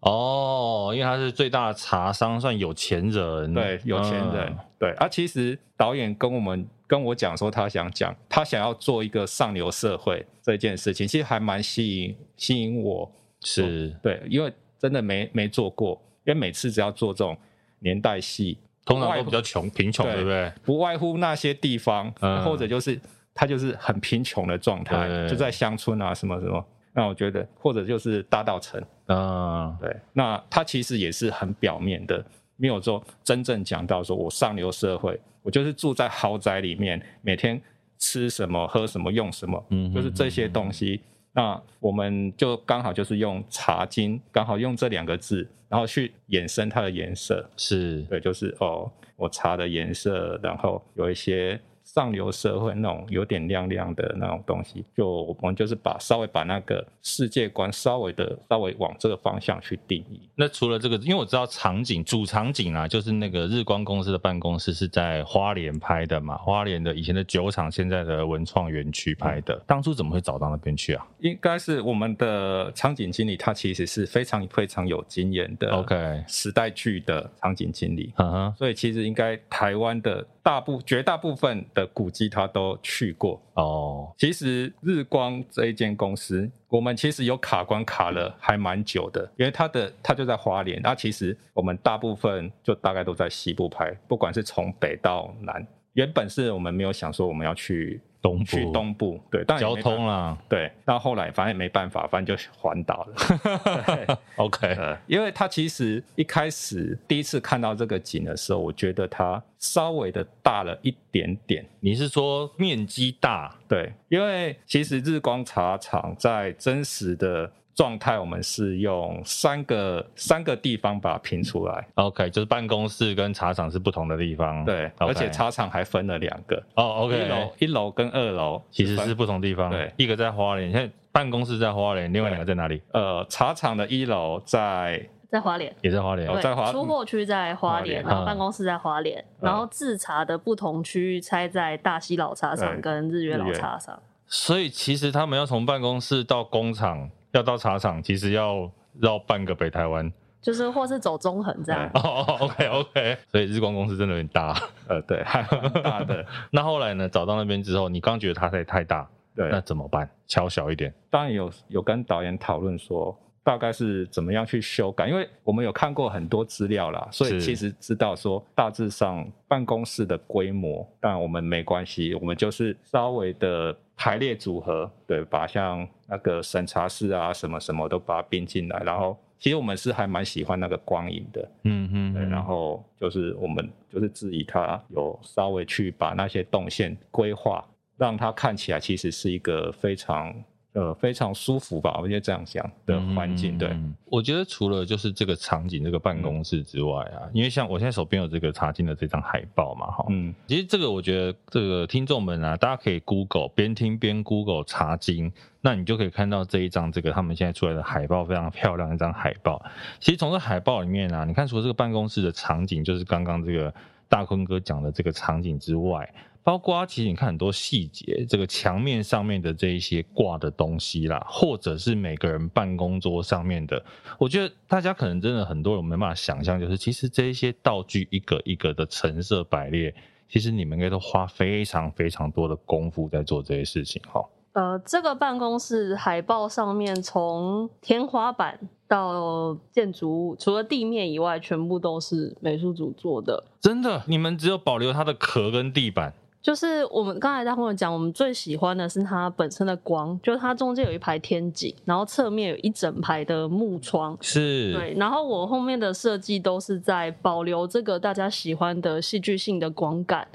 哦，因为他是最大的茶商，算有钱人，对，有钱人，嗯、对。啊，其实导演跟我们跟我讲说，他想讲，他想要做一个上流社会这件事情，其实还蛮吸引吸引我，是对，因为真的没没做过，因为每次只要做这种年代戏，通常都比较穷贫穷，对不对？不外乎那些地方，嗯、或者就是。他就是很贫穷的状态，就在乡村啊，什么什么。那我觉得，或者就是大道城啊，对。那他其实也是很表面的，没有说真正讲到说我上流社会，我就是住在豪宅里面，每天吃什么、喝什么、用什么，嗯，就是这些东西。那我们就刚好就是用茶金，刚好用这两个字，然后去衍生它的颜色，是对，就是哦，我茶的颜色，然后有一些。上流社会那种有点亮亮的那种东西，就我们就是把稍微把那个世界观稍微的稍微往这个方向去定义。那除了这个，因为我知道场景主场景啊，就是那个日光公司的办公室是在花莲拍的嘛，花莲的以前的酒厂，现在的文创园区拍的。嗯、当初怎么会找到那边去啊？应该是我们的场景经理，他其实是非常非常有经验的。OK，时代剧的场景经理，嗯哼，所以其实应该台湾的。大部绝大部分的古迹他都去过哦。其实日光这一间公司，我们其实有卡关卡了还蛮久的，因为它的它就在花莲。那其实我们大部分就大概都在西部拍，不管是从北到南。原本是我们没有想说我们要去。东去东部，对，但交通啦，对，到后来反正也没办法，反正就环岛了。OK，因为他其实一开始第一次看到这个景的时候，我觉得它稍微的大了一点点。你是说面积大？对，因为其实日光茶厂在真实的状态，我们是用三个三个地方把它拼出来。OK，就是办公室跟茶厂是不同的地方。对，okay. 而且茶厂还分了两个。哦、oh,，OK，一楼一楼跟二楼其实是不同地方。对，一个在花莲，现在办公室在花莲，另外两个在哪里？呃，茶厂的一楼在在花莲，也在花莲。在花出货区在花莲，然后办公室在花莲，然后制茶的不同区域拆在大溪老茶厂跟日月老茶厂。所以其实他们要从办公室到工厂，要到茶厂，其实要绕半个北台湾，就是或是走中横这样。哦、oh,，OK OK。所以日光公司真的有点大，呃，对，大的。那后来呢？找到那边之后，你刚觉得它太太大，对，那怎么办？敲小一点。当然有有跟导演讨论说，大概是怎么样去修改，因为我们有看过很多资料啦，所以其实知道说大致上办公室的规模，但我们没关系，我们就是稍微的。排列组合，对，把像那个审查室啊，什么什么都把它并进来。然后，其实我们是还蛮喜欢那个光影的，嗯嗯，对。然后就是我们就是质疑它有稍微去把那些动线规划，让它看起来其实是一个非常。呃，非常舒服吧？我觉得这样想的环境，对。我觉得除了就是这个场景、这个办公室之外啊，因为像我现在手边有这个茶经的这张海报嘛，哈，嗯，其实这个我觉得这个听众们啊，大家可以 Google 边听边 Google 茶经，那你就可以看到这一张这个他们现在出来的海报，非常 漂亮一张海报。其实从这海报里面啊，你看除了这个办公室的场景，就是刚刚这个大坤哥讲的这个场景之外。包括其实你看很多细节，这个墙面上面的这一些挂的东西啦，或者是每个人办公桌上面的，我觉得大家可能真的很多人没办法想象，就是其实这一些道具一个一个的陈设摆列，其实你们应该都花非常非常多的功夫在做这些事情哈。呃，这个办公室海报上面从天花板到建筑物，除了地面以外，全部都是美术组做的。真的，你们只有保留它的壳跟地板。就是我们刚才在后面讲，我们最喜欢的是它本身的光，就是它中间有一排天井，然后侧面有一整排的木窗，是对。然后我后面的设计都是在保留这个大家喜欢的戏剧性的光感，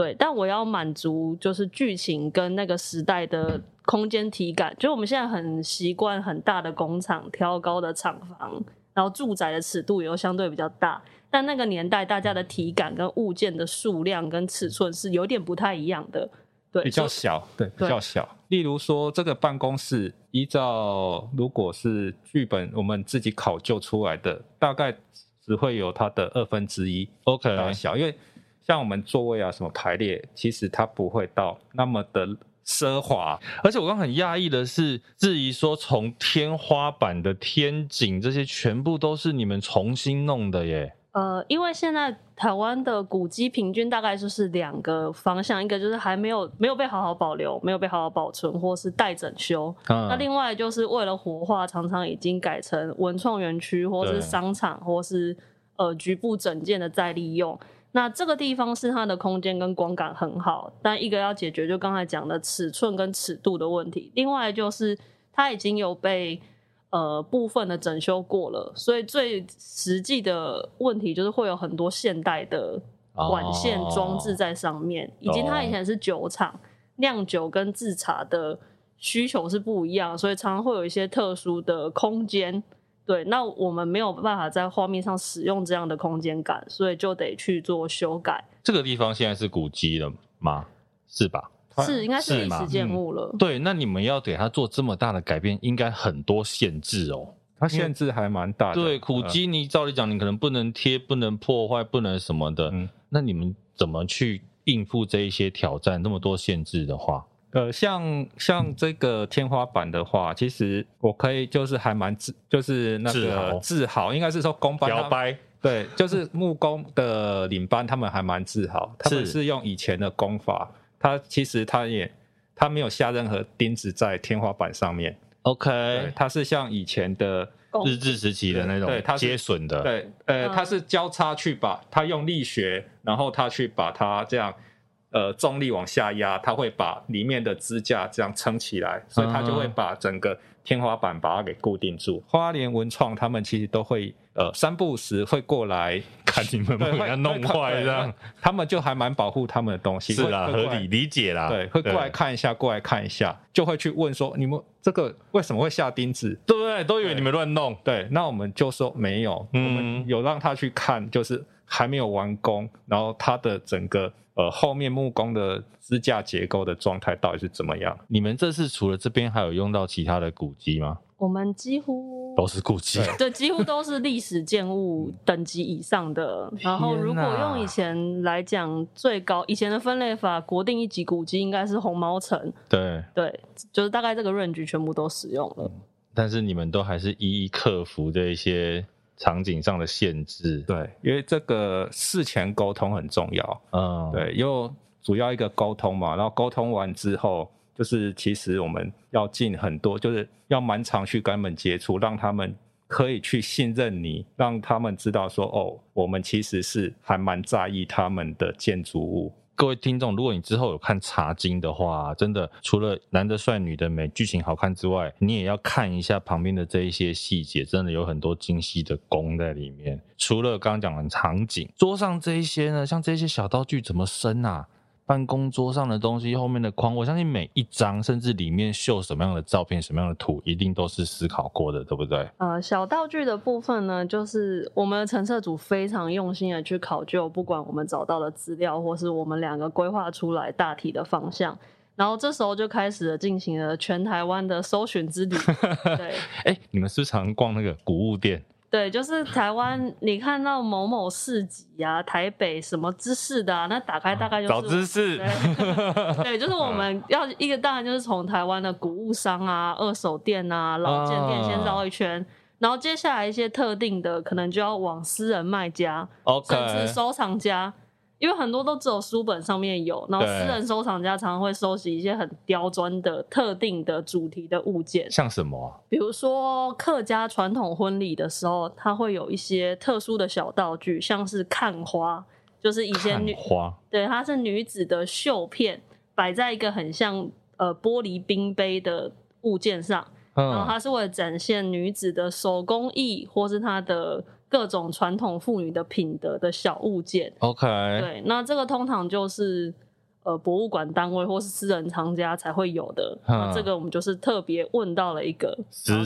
对。但我要满足就是剧情跟那个时代的空间体感，就我们现在很习惯很大的工厂、挑高的厂房，然后住宅的尺度也相对比较大。但那个年代，大家的体感跟物件的数量跟尺寸是有点不太一样的，对，比较小，对，比较小。例如说，这个办公室依照如果是剧本我们自己考究出来的，大概只会有它的二分之一，OK，大小。因为像我们座位啊什么排列，其实它不会到那么的奢华。而且我刚很讶异的是，质疑说从天花板的天井这些全部都是你们重新弄的耶。呃，因为现在台湾的古迹平均大概就是两个方向，一个就是还没有没有被好好保留，没有被好好保存，或是待整修。嗯。那另外就是为了活化，常常已经改成文创园区，或是商场，或是呃局部整建的再利用。那这个地方是它的空间跟光感很好，但一个要解决就刚才讲的尺寸跟尺度的问题，另外就是它已经有被。呃，部分的整修过了，所以最实际的问题就是会有很多现代的管线装置在上面，哦、以及它以前是酒厂，酿酒跟制茶的需求是不一样，所以常常会有一些特殊的空间。对，那我们没有办法在画面上使用这样的空间感，所以就得去做修改。这个地方现在是古迹了吗？是吧？是，应该是历史建物了。嗯。对，那你们要给他做这么大的改变，应该很多限制哦。它限制还蛮大的。对，古迹你照理讲，你可能不能贴，不能破坏，不能什么的。嗯。那你们怎么去应付这一些挑战？那么多限制的话，呃，像像这个天花板的话，其实我可以就是还蛮自，就是那个自豪，应该是说工班摇摆。对，就是木工的领班，他们还蛮自豪，他们是用以前的工法。他其实他也，他没有下任何钉子在天花板上面。OK，他是像以前的日治时期的那种对，它接榫的。对，呃，他是交叉去把他用力学，然后他去把它这样，呃，重力往下压，它会把里面的支架这样撑起来，所以它就会把整个天花板把它给固定住。花莲文创他们其实都会呃三不时会过来看你们，不会给它弄坏这样。他们就还蛮保护他们的东西，是啦，合理理解啦。对，会过来看一下，过来看一下，就会去问说你们这个为什么会下钉子？对不对？都以为你们乱弄。对，那我们就说没有，嗯、我们有让他去看，就是还没有完工，然后它的整个。呃，后面木工的支架结构的状态到底是怎么样？你们这次除了这边还有用到其他的古迹吗？我们几乎都是古迹，对，几乎都是历史建物等级以上的。然后，如果用以前来讲，最高以前的分类法，国定一级古迹应该是红毛城。对对，就是大概这个 range 全部都使用了。嗯，但是你们都还是一一克服这一些。场景上的限制，对，因为这个事前沟通很重要，嗯，对，因为主要一个沟通嘛，然后沟通完之后，就是其实我们要进很多，就是要蛮常去跟他们接触，让他们可以去信任你，让他们知道说，哦，我们其实是还蛮在意他们的建筑物。各位听众，如果你之后有看《茶经》的话，真的除了男的帅、女的美、剧情好看之外，你也要看一下旁边的这一些细节，真的有很多精细的功在里面。除了刚刚讲的场景，桌上这一些呢，像这些小道具怎么生啊？办公桌上的东西，后面的框，我相信每一张，甚至里面秀什么样的照片、什么样的图，一定都是思考过的，对不对？呃，小道具的部分呢，就是我们的陈设组非常用心的去考究，不管我们找到的资料，或是我们两个规划出来大体的方向，然后这时候就开始了进行了全台湾的搜寻之旅。对，哎、欸，你们是不是常逛那个古物店？对，就是台湾，你看到某某市集啊，台北什么知识的啊，那打开大概就是找知识。对，对，就是我们要一个，当然就是从台湾的古物商啊、二手店啊、老件店先绕一圈，然后接下来一些特定的，可能就要往私人卖家.甚至收藏家。因为很多都只有书本上面有，然后私人收藏家常常会收集一些很刁钻的特定的主题的物件，像什么啊？比如说客家传统婚礼的时候，它会有一些特殊的小道具，像是看花，就是以前女花，对，它是女子的绣片，摆在一个很像呃玻璃冰杯的物件上，嗯，然后它是为了展现女子的手工艺或是她的。各种传统妇女的品德的小物件，OK，对，那这个通常就是呃博物馆单位或是私人藏家才会有的。那这个我们就是特别问到了一个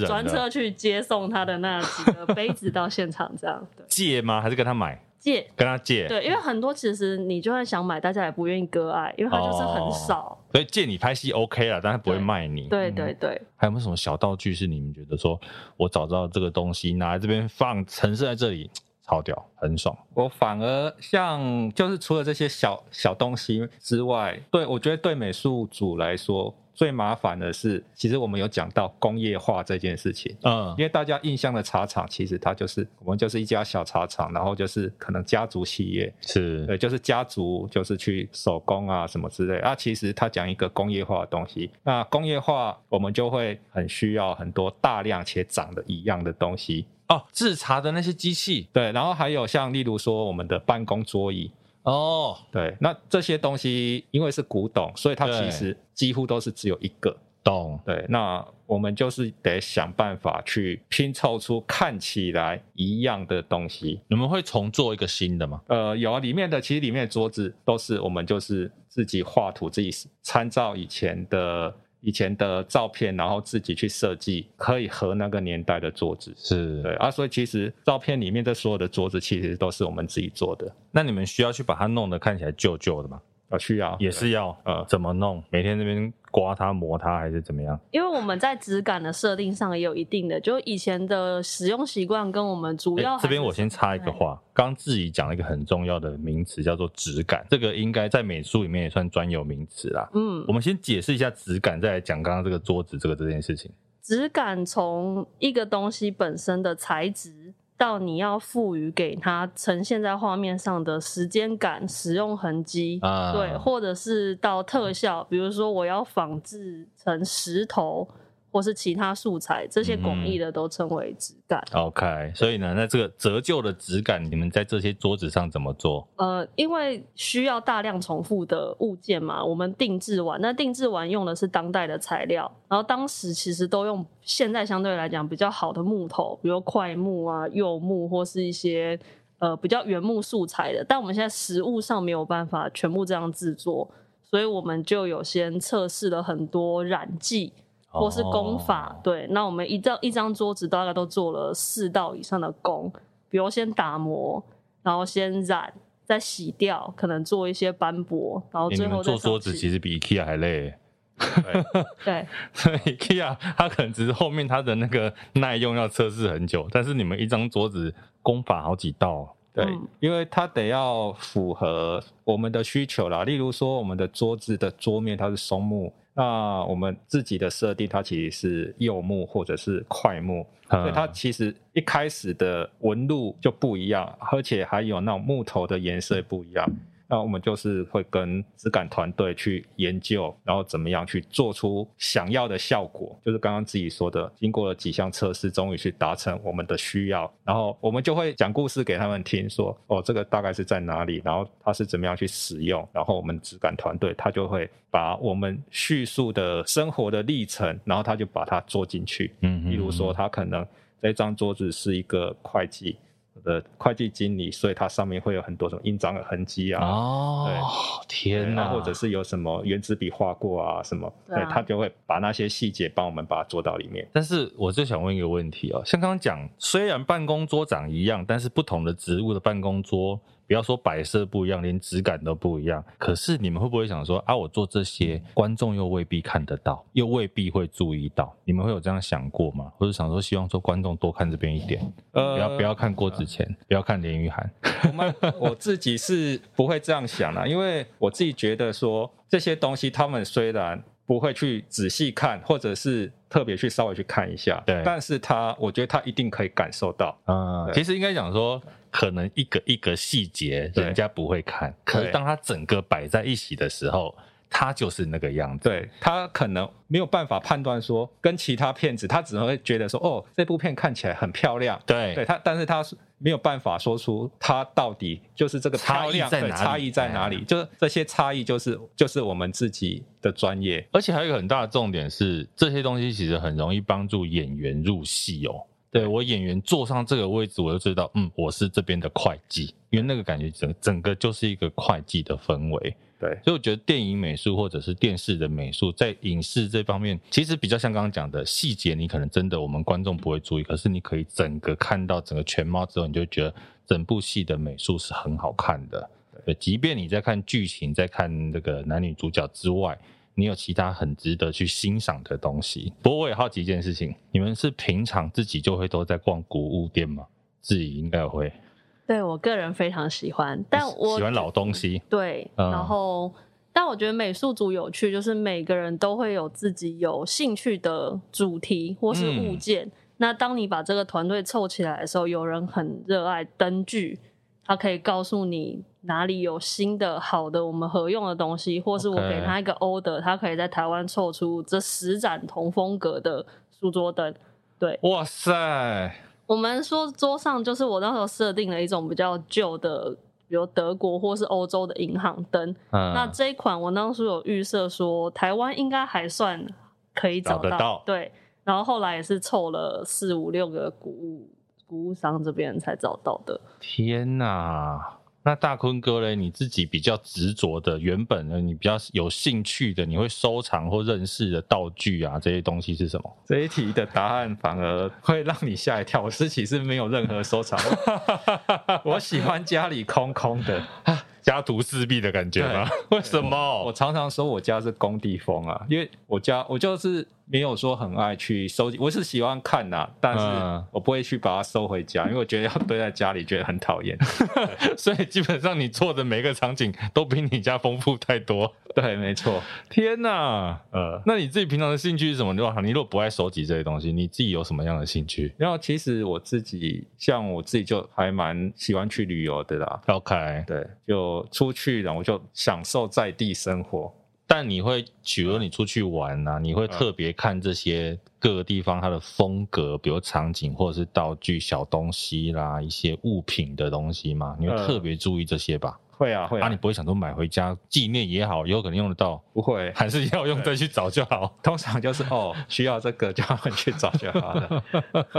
专车去接送他的那几个杯子到现场，这样对。借吗？还是跟他买？借，跟他借。对，因为很多其实你就算想买，大家也不愿意割爱，因为它就是很少。所以借你拍戏 OK 了，但他不会卖你。对对对，对。还有没有什么小道具是你们觉得说，我找到这个东西拿来这边放，陈设在这里超屌，很爽。我反而像就是除了这些小小东西之外，对，我觉得对美术组来说。最麻烦的是，其实我们有讲到工业化这件事情，嗯，因为大家印象的茶厂，其实它就是我们就是一家小茶厂，然后就是可能家族企业，是对，就是家族就是去手工啊什么之类啊。其实他讲一个工业化的东西，那工业化我们就会很需要很多大量且长得一样的东西哦，制茶的那些机器，对，然后还有像例如说我们的办公桌椅。哦，oh, 对，那这些东西因为是古董，所以它其实几乎都是只有一个懂。对，那我们就是得想办法去拼凑出看起来一样的东西。你们会重做一个新的吗？呃，有啊，里面的其实里面的桌子都是我们就是自己画图，自己参照以前的。以前的照片，然后自己去设计，可以和那个年代的桌子，是对啊，所以其实照片里面的所有的桌子，其实都是我们自己做的。那你们需要去把它弄得看起来旧旧的吗？啊，需要，也是要，呃，怎么弄？每天那边。刮它磨它还是怎么样？因为我们在质感的设定上也有一定的，就以前的使用习惯跟我们主要。这边我先插一个话，刚自己讲了一个很重要的名词叫做质感，这个应该在美术里面也算专有名词啦。嗯，我们先解释一下质感，再来讲刚刚这个桌子这个这件事情。质感从一个东西本身的材质。到你要赋予给它呈现在画面上的时间感、使用痕迹，啊、对，或者是到特效，比如说我要仿制成石头，或是其他素材，这些广义的都称为质感。嗯、OK，所以呢，那这个折旧的质感，你们在这些桌子上怎么做？呃，因为需要大量重复的物件嘛，我们定制完，那定制完用的是当代的材料，然后当时其实都用现在相对来讲比较好的木头，比如块木啊、柚木或是一些呃比较原木素材的，但我们现在实物上没有办法全部这样制作，所以我们就有先测试了很多染剂。或是工法，oh. 对，那我们一张一张桌子大概都做了四道以上的工，比如先打磨，然后先染，再洗掉，可能做一些斑驳，然后最后做桌子其实比 IKEA 还累。对，所以 IKEA 它可能只是后面它的那个耐用要测试很久，但是你们一张桌子工法好几道，对，嗯、因为它得要符合我们的需求啦，例如说我们的桌子的桌面它是松木。那我们自己的设定，它其实是柚木或者是块木，嗯、所以它其实一开始的纹路就不一样，而且还有那种木头的颜色不一样。那我们就是会跟质感团队去研究，然后怎么样去做出想要的效果，就是刚刚自己说的，经过了几项测试，终于去达成我们的需要。然后我们就会讲故事给他们听，说哦，这个大概是在哪里，然后它是怎么样去使用。然后我们质感团队他就会把我们叙述的生活的历程，然后他就把它做进去。嗯，嗯，嗯，比如说他可能这张桌子是一个会计。的会计经理，所以它上面会有很多种印章的痕迹啊。哦，天哪！或者是有什么原子笔画过啊什么，对，他就会把那些细节帮我们把它做到里面。但是我就想问一个问题哦，像刚刚讲，虽然办公桌长一样，但是不同的职务的办公桌。不要说摆设不一样，连质感都不一样。可是你们会不会想说啊，我做这些，观众又未必看得到，又未必会注意到？你们会有这样想过吗？或者想说，希望说观众多看这边一点，呃，不要不要看郭子乾，呃、不要看连俞涵。我们我自己是不会这样想的，因为我自己觉得说这些东西，他们虽然不会去仔细看，或者是特别去稍微去看一下，对，但是他我觉得他一定可以感受到。嗯，其实应该讲说。可能一个一个细节人家不会看，可是当他整个摆在一起的时候，他就是那个样子。对，他可能没有办法判断说跟其他片子，他只能会觉得说哦，这部片看起来很漂亮。对，对他，但是他没有办法说出他到底就是这个漂亮差异在哪里？差异在哪里？就是这些差异，就是就是我们自己的专业。而且还有一个很大的重点是，这些东西其实很容易帮助演员入戏哦。对，我演员坐上这个位置，我就知道，嗯，我是这边的会计，因为那个感觉整整个就是一个会计的氛围。对，所以我觉得电影美术或者是电视的美术，在影视这方面，其实比较像刚刚讲的细节，你可能真的我们观众不会注意，可是你可以整个看到整个全貌之后，你就觉得整部戏的美术是很好看的。对，即便你在看剧情，在看这个男女主角之外。你有其他很值得去欣赏的东西？不过我也好奇一件事情，你们是平常自己就会都在逛古物店吗？自己应该会。对，我个人非常喜欢，但我喜欢老东西。对，嗯、然后但我觉得美术组有趣，就是每个人都会有自己有兴趣的主题或是物件。嗯、那当你把这个团队凑起来的时候，有人很热爱灯具，他可以告诉你。哪里有新的好的我们合用的东西，或是我给他一个 order，Okay. 他可以在台湾凑出这十盏同风格的书桌灯。对，哇塞！我们说桌上就是我那时候设定了一种比较旧的，比如德国或是欧洲的银行灯。嗯，那这一款我当初有预设说台湾应该还算可以找到，找得到。对，然后后来也是凑了四五六个古物古物商这边才找到的。天哪！那大坤哥嘞，你自己比较执着的，原本呢，你比较有兴趣的，你会收藏或认识的道具啊，这些东西是什么？这一题的答案反而会让你吓一跳。我自己是没有任何收藏，我喜欢家里空空的。家徒四壁的感觉吗？为什么？我，我常常说我家是工地风啊，因为我家我就是没有说很爱去收集，我是喜欢看呐、啊，但是我不会去把它收回家，因为我觉得要堆在家里觉得很讨厌。所以基本上你做的每个场景都比你家丰富太多。对，没错。天哪，呃，那你自己平常的兴趣是什么？你说你如果不爱收集这些东西，你自己有什么样的兴趣？然后其实我自己像我自己就还蛮喜欢去旅游的啦。OK，对，就。出去，然后就享受在地生活。但你会，比如你出去玩呐、啊，你会特别看这些各个地方它的风格，比如场景或者是道具、小东西啦，一些物品的东西吗？你会特别注意这些吧？会啊，会啊。啊，你不会想说买回家纪念也好，以后可能用得到？不会，还是要用再去找就好。通常就是哦，需要这个就要去找就好了。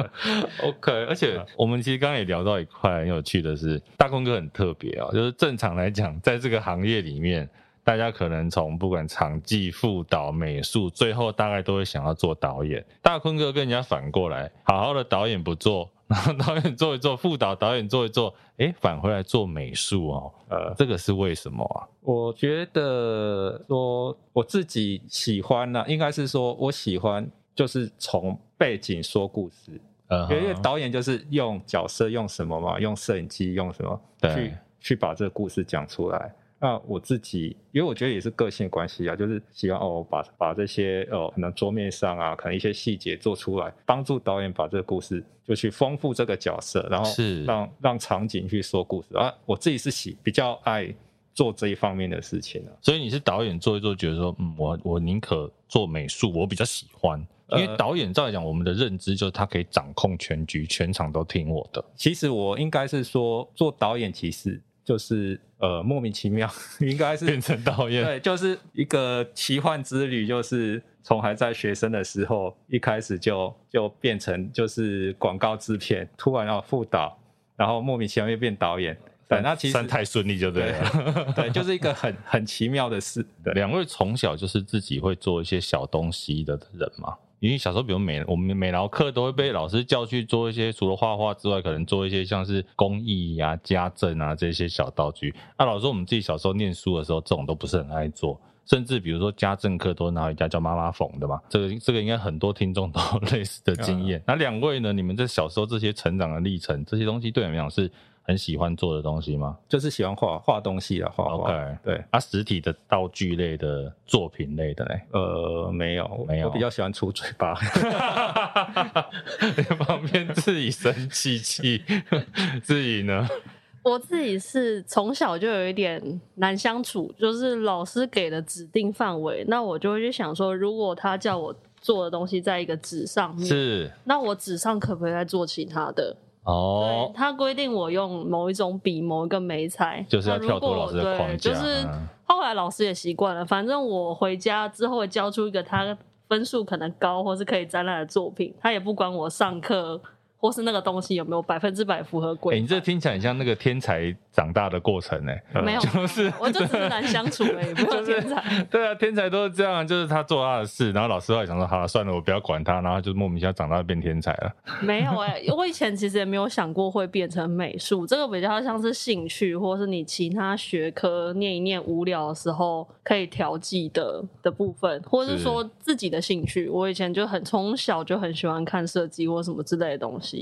OK，而且我们其实刚刚也聊到一块很有趣的是，大坤哥很特别啊、哦，就是正常来讲，在这个行业里面。大家可能从不管场记、副导、美术，最后大概都会想要做导演。大坤哥跟人家反过来，好好的导演不做，然后导演做一做，副导导演做一做，哎，返回来做美术哦。呃，这个是为什么啊？我觉得说我自己喜欢呢、啊，应该是说我喜欢就是从背景说故事。呃，因为导演就是用角色用什么嘛，用摄影机用什么去去把这个故事讲出来。那我自己，因为我觉得也是个性关系啊，就是希望哦，把把这些哦，可能桌面上啊，可能一些细节做出来，帮助导演把这个故事就去丰富这个角色，然后是让让场景去说故事啊。我自己是喜比较爱做这一方面的事情啊。所以你是导演做一做，觉得说，嗯，我我宁可做美术，我比较喜欢，因为导演照来讲，我们的认知就是他可以掌控全局，全场都听我的。其实我应该是说，做导演其实。就是呃莫名其妙，应该是变成导演，对，就是一个奇幻之旅，就是从还在学生的时候，一开始就就变成就是广告制片，突然要副导，然后莫名其妙又变导演，对，那其实算太顺利就对了，对，对，就是一个很很奇妙的事。对，两位从小就是自己会做一些小东西的人吗？因为小时候，比如美我们美劳课都会被老师叫去做一些，除了画画之外，可能做一些像是工艺呀、家政啊这些小道具。那、啊、老师，我们自己小时候念书的时候，这种都不是很爱做，甚至比如说家政课都拿回家叫妈妈缝的嘛。这个这个应该很多听众都有 类似的经验。那两位呢？你们在小时候这些成长的历程，这些东西对你们讲是？很喜欢做的东西吗？就是喜欢画画东西的画画。Okay. 对，啊，实体的道具类的作品类的嘞？呃，没有，没有。我比较喜欢出嘴巴，旁边自己生气气，自己呢？我自己是从小就有一点难相处，就是老师给的指定范围，那我就会去想说，如果他叫我做的东西在一个纸上面，是，那我纸上可不可以再做其他的？哦，他规定我用某一种笔、某一个眉材，就是要跳脱老师的框架。就是后来老师也习惯了，反正我回家之后会交出一个他分数可能高或是可以展览的作品，他也不管我上课。或是那个东西有没有百分之百符合规？哎、欸，你这听起来很像那个天才长大的过程呢、欸。没有，就是 我就只是难相处而已，不 是天才、就是。对啊，天才都是这样，就是他做他的事，然后老师会想说，好了，算了，我不要管他，然后就莫名其妙长大变天才了。没有哎、欸，我以前其实也没有想过会变成美术，这个比较像是兴趣，或是你其他学科念一念无聊的时候可以调剂的的部分，或者是说自己的兴趣。我以前就很从小就很喜欢看设计或什么之类的东西。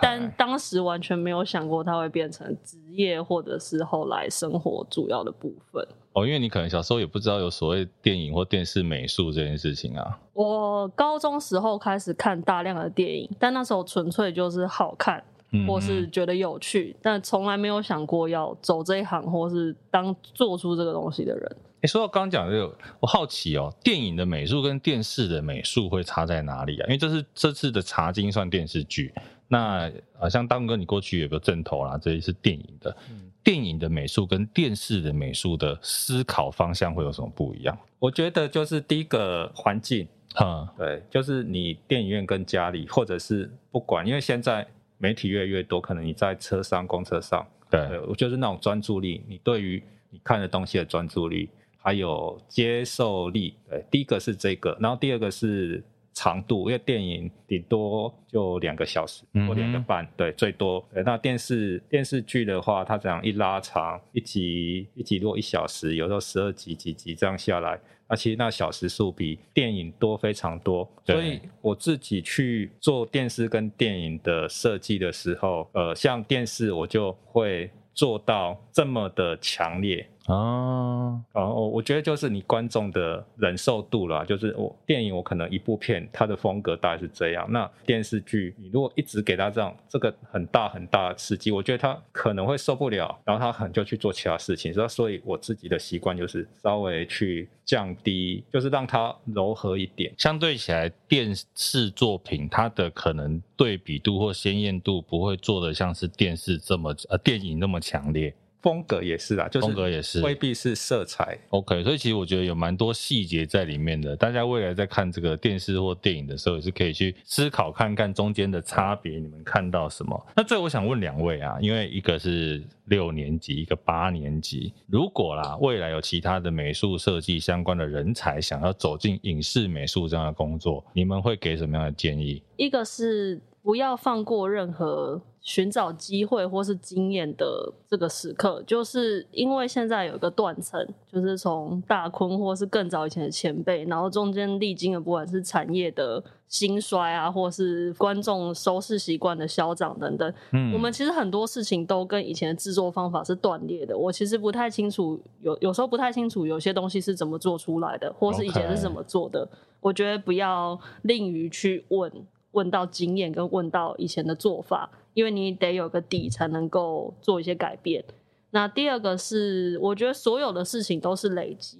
但当时完全没有想过它会变成职业，或者是后来生活主要的部分。哦，因为你可能小时候也不知道有所谓电影或电视美术这件事情啊。我高中时候开始看大量的电影，但那时候纯粹就是好看，或是觉得有趣，嗯、但从来没有想过要走这一行，或是当做出这个东西的人。你说到刚刚讲的这个，我好奇哦，电影的美术跟电视的美术会差在哪里啊？因为这是这次的茶金算电视剧，那啊，像大坤哥你过去有个正头啦，这里是电影的，嗯、电影的美术跟电视的美术的思考方向会有什么不一样？我觉得就是第一个环境，嗯，对，就是你电影院跟家里，或者是不管，因为现在媒体越来越多，可能你在车上、公车上，对，我就是那种专注力，你对于你看的东西的专注力。还有接受力，对，第一个是这个，然后第二个是长度，因为电影顶多就两个小时或两个半，对，最多。那电视电视剧的话，它这样一拉长，一集一集落一小时，有时候十二集几集这样下来，那其实那小时数比电影多非常多。所以我自己去做电视跟电影的设计的时候，呃，像电视我就会做到这么的强烈。哦，然后我觉得就是你观众的忍受度啦，就是我电影我可能一部片它的风格大概是这样，那电视剧你如果一直给他这样这个很大很大的刺激，我觉得他可能会受不了，然后他可能就去做其他事情。所以我自己的习惯就是稍微去降低，就是让它柔和一点。相对起来，电视作品它的可能对比度或鲜艳度不会做的像是电视这么呃电影那么强烈。风格也是啊，就是风格也是未必是色彩。OK，所以其实我觉得有蛮多细节在里面的。大家未来在看这个电视或电影的时候，也是可以去思考看看中间的差别，你们看到什么？那最后我想问两位啊，因为一个是六年级，一个八年级，如果啦未来有其他的美术设计相关的人才想要走进影视美术这样的工作，你们会给什么样的建议？一个是不要放过任何。寻找机会或是经验的这个时刻，就是因为现在有一个断层，就是从大坤或是更早以前的前辈，然后中间历经了不管是产业的兴衰啊，或是观众收视习惯的消长等等。嗯，我们其实很多事情都跟以前的制作方法是断裂的。我其实不太清楚，有有时候不太清楚有些东西是怎么做出来的，或是以前是怎么做的。我觉得不要吝于去问，问到经验跟问到以前的做法。因为你得有个底，才能够做一些改变。那第二个是，我觉得所有的事情都是累积，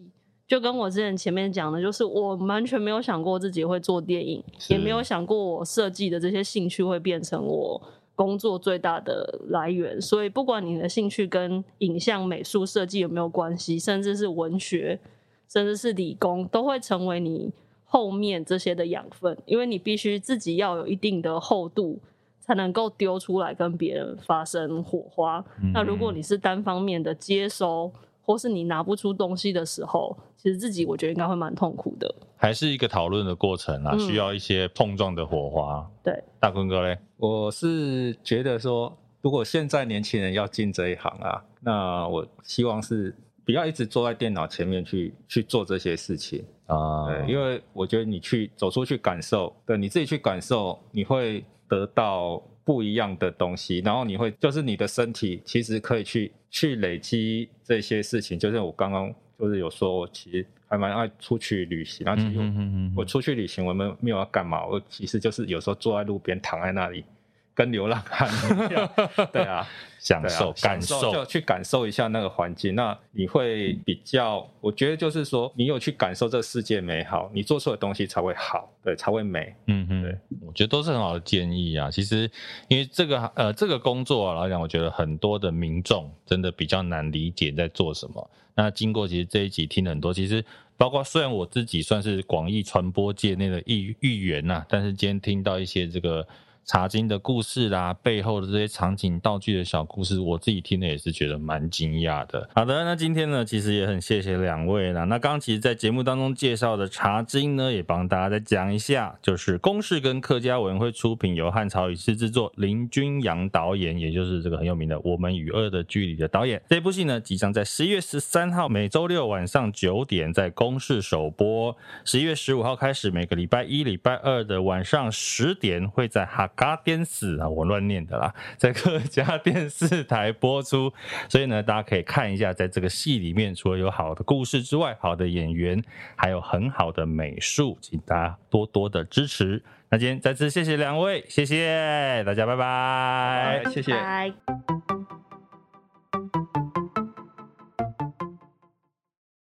就跟我之前前面讲的，就是我完全没有想过自己会做电影，也没有想过我设计的这些兴趣会变成我工作最大的来源。所以，不管你的兴趣跟影像、美术设计有没有关系，甚至是文学，甚至是理工，都会成为你后面这些的养分，因为你必须自己要有一定的厚度。才能够丢出来跟别人发生火花。嗯。那如果你是单方面的接收，或是你拿不出东西的时候，其实自己我觉得应该会蛮痛苦的。还是一个讨论的过程啊，需要一些碰撞的火花。嗯。对，大坤哥嘞，我是觉得说，如果现在年轻人要进这一行啊，那我希望是不要一直坐在电脑前面去去做这些事情啊。对，因为我觉得你去走出去感受，对，你自己去感受，你会。得到不一样的东西，然后你会就是你的身体其实可以去去累积这些事情，就像我刚刚就是有说，我其实还蛮爱出去旅行，然后其实我出去旅行，我们没有要干嘛，我其实就是有时候坐在路边躺在那里。跟流浪汉一样，对啊，享受、啊、感受，就去感受一下那个环境。那你会比较，我觉得就是说，你有去感受这世界美好，你做出的东西才会好，对，才会美。嗯嗯，对，我觉得都是很好的建议啊。其实，因为这个呃这个工作啊来讲，我觉得很多的民众真的比较难理解在做什么。那经过其实这一集听了很多，其实包括虽然我自己算是广义传播界内的一一员呐，但是今天听到一些这个。茶经的故事啦，背后的这些场景道具的小故事，我自己听的也是觉得蛮惊讶的。好的，那今天呢，其实也很谢谢两位啦。那刚刚其实，在节目当中介绍的茶经呢，也帮大家再讲一下，就是公视跟客家委员会出品，由汉朝语师制作，林君阳导演，也就是这个很有名的《我们与恶的距离》的导演。这部戏呢，即将在十一月十三号每周六晚上九点在公视首播，十一月十五号开始，每个礼拜一、礼拜二的晚上十点会在哈。嘎电视啊，我乱念的啦，在各家电视台播出，所以呢，大家可以看一下，在这个戏里面，除了有好的故事之外，好的演员，还有很好的美术，请大家多多的支持。那今天再次谢谢两位，谢谢大家，拜拜，谢谢。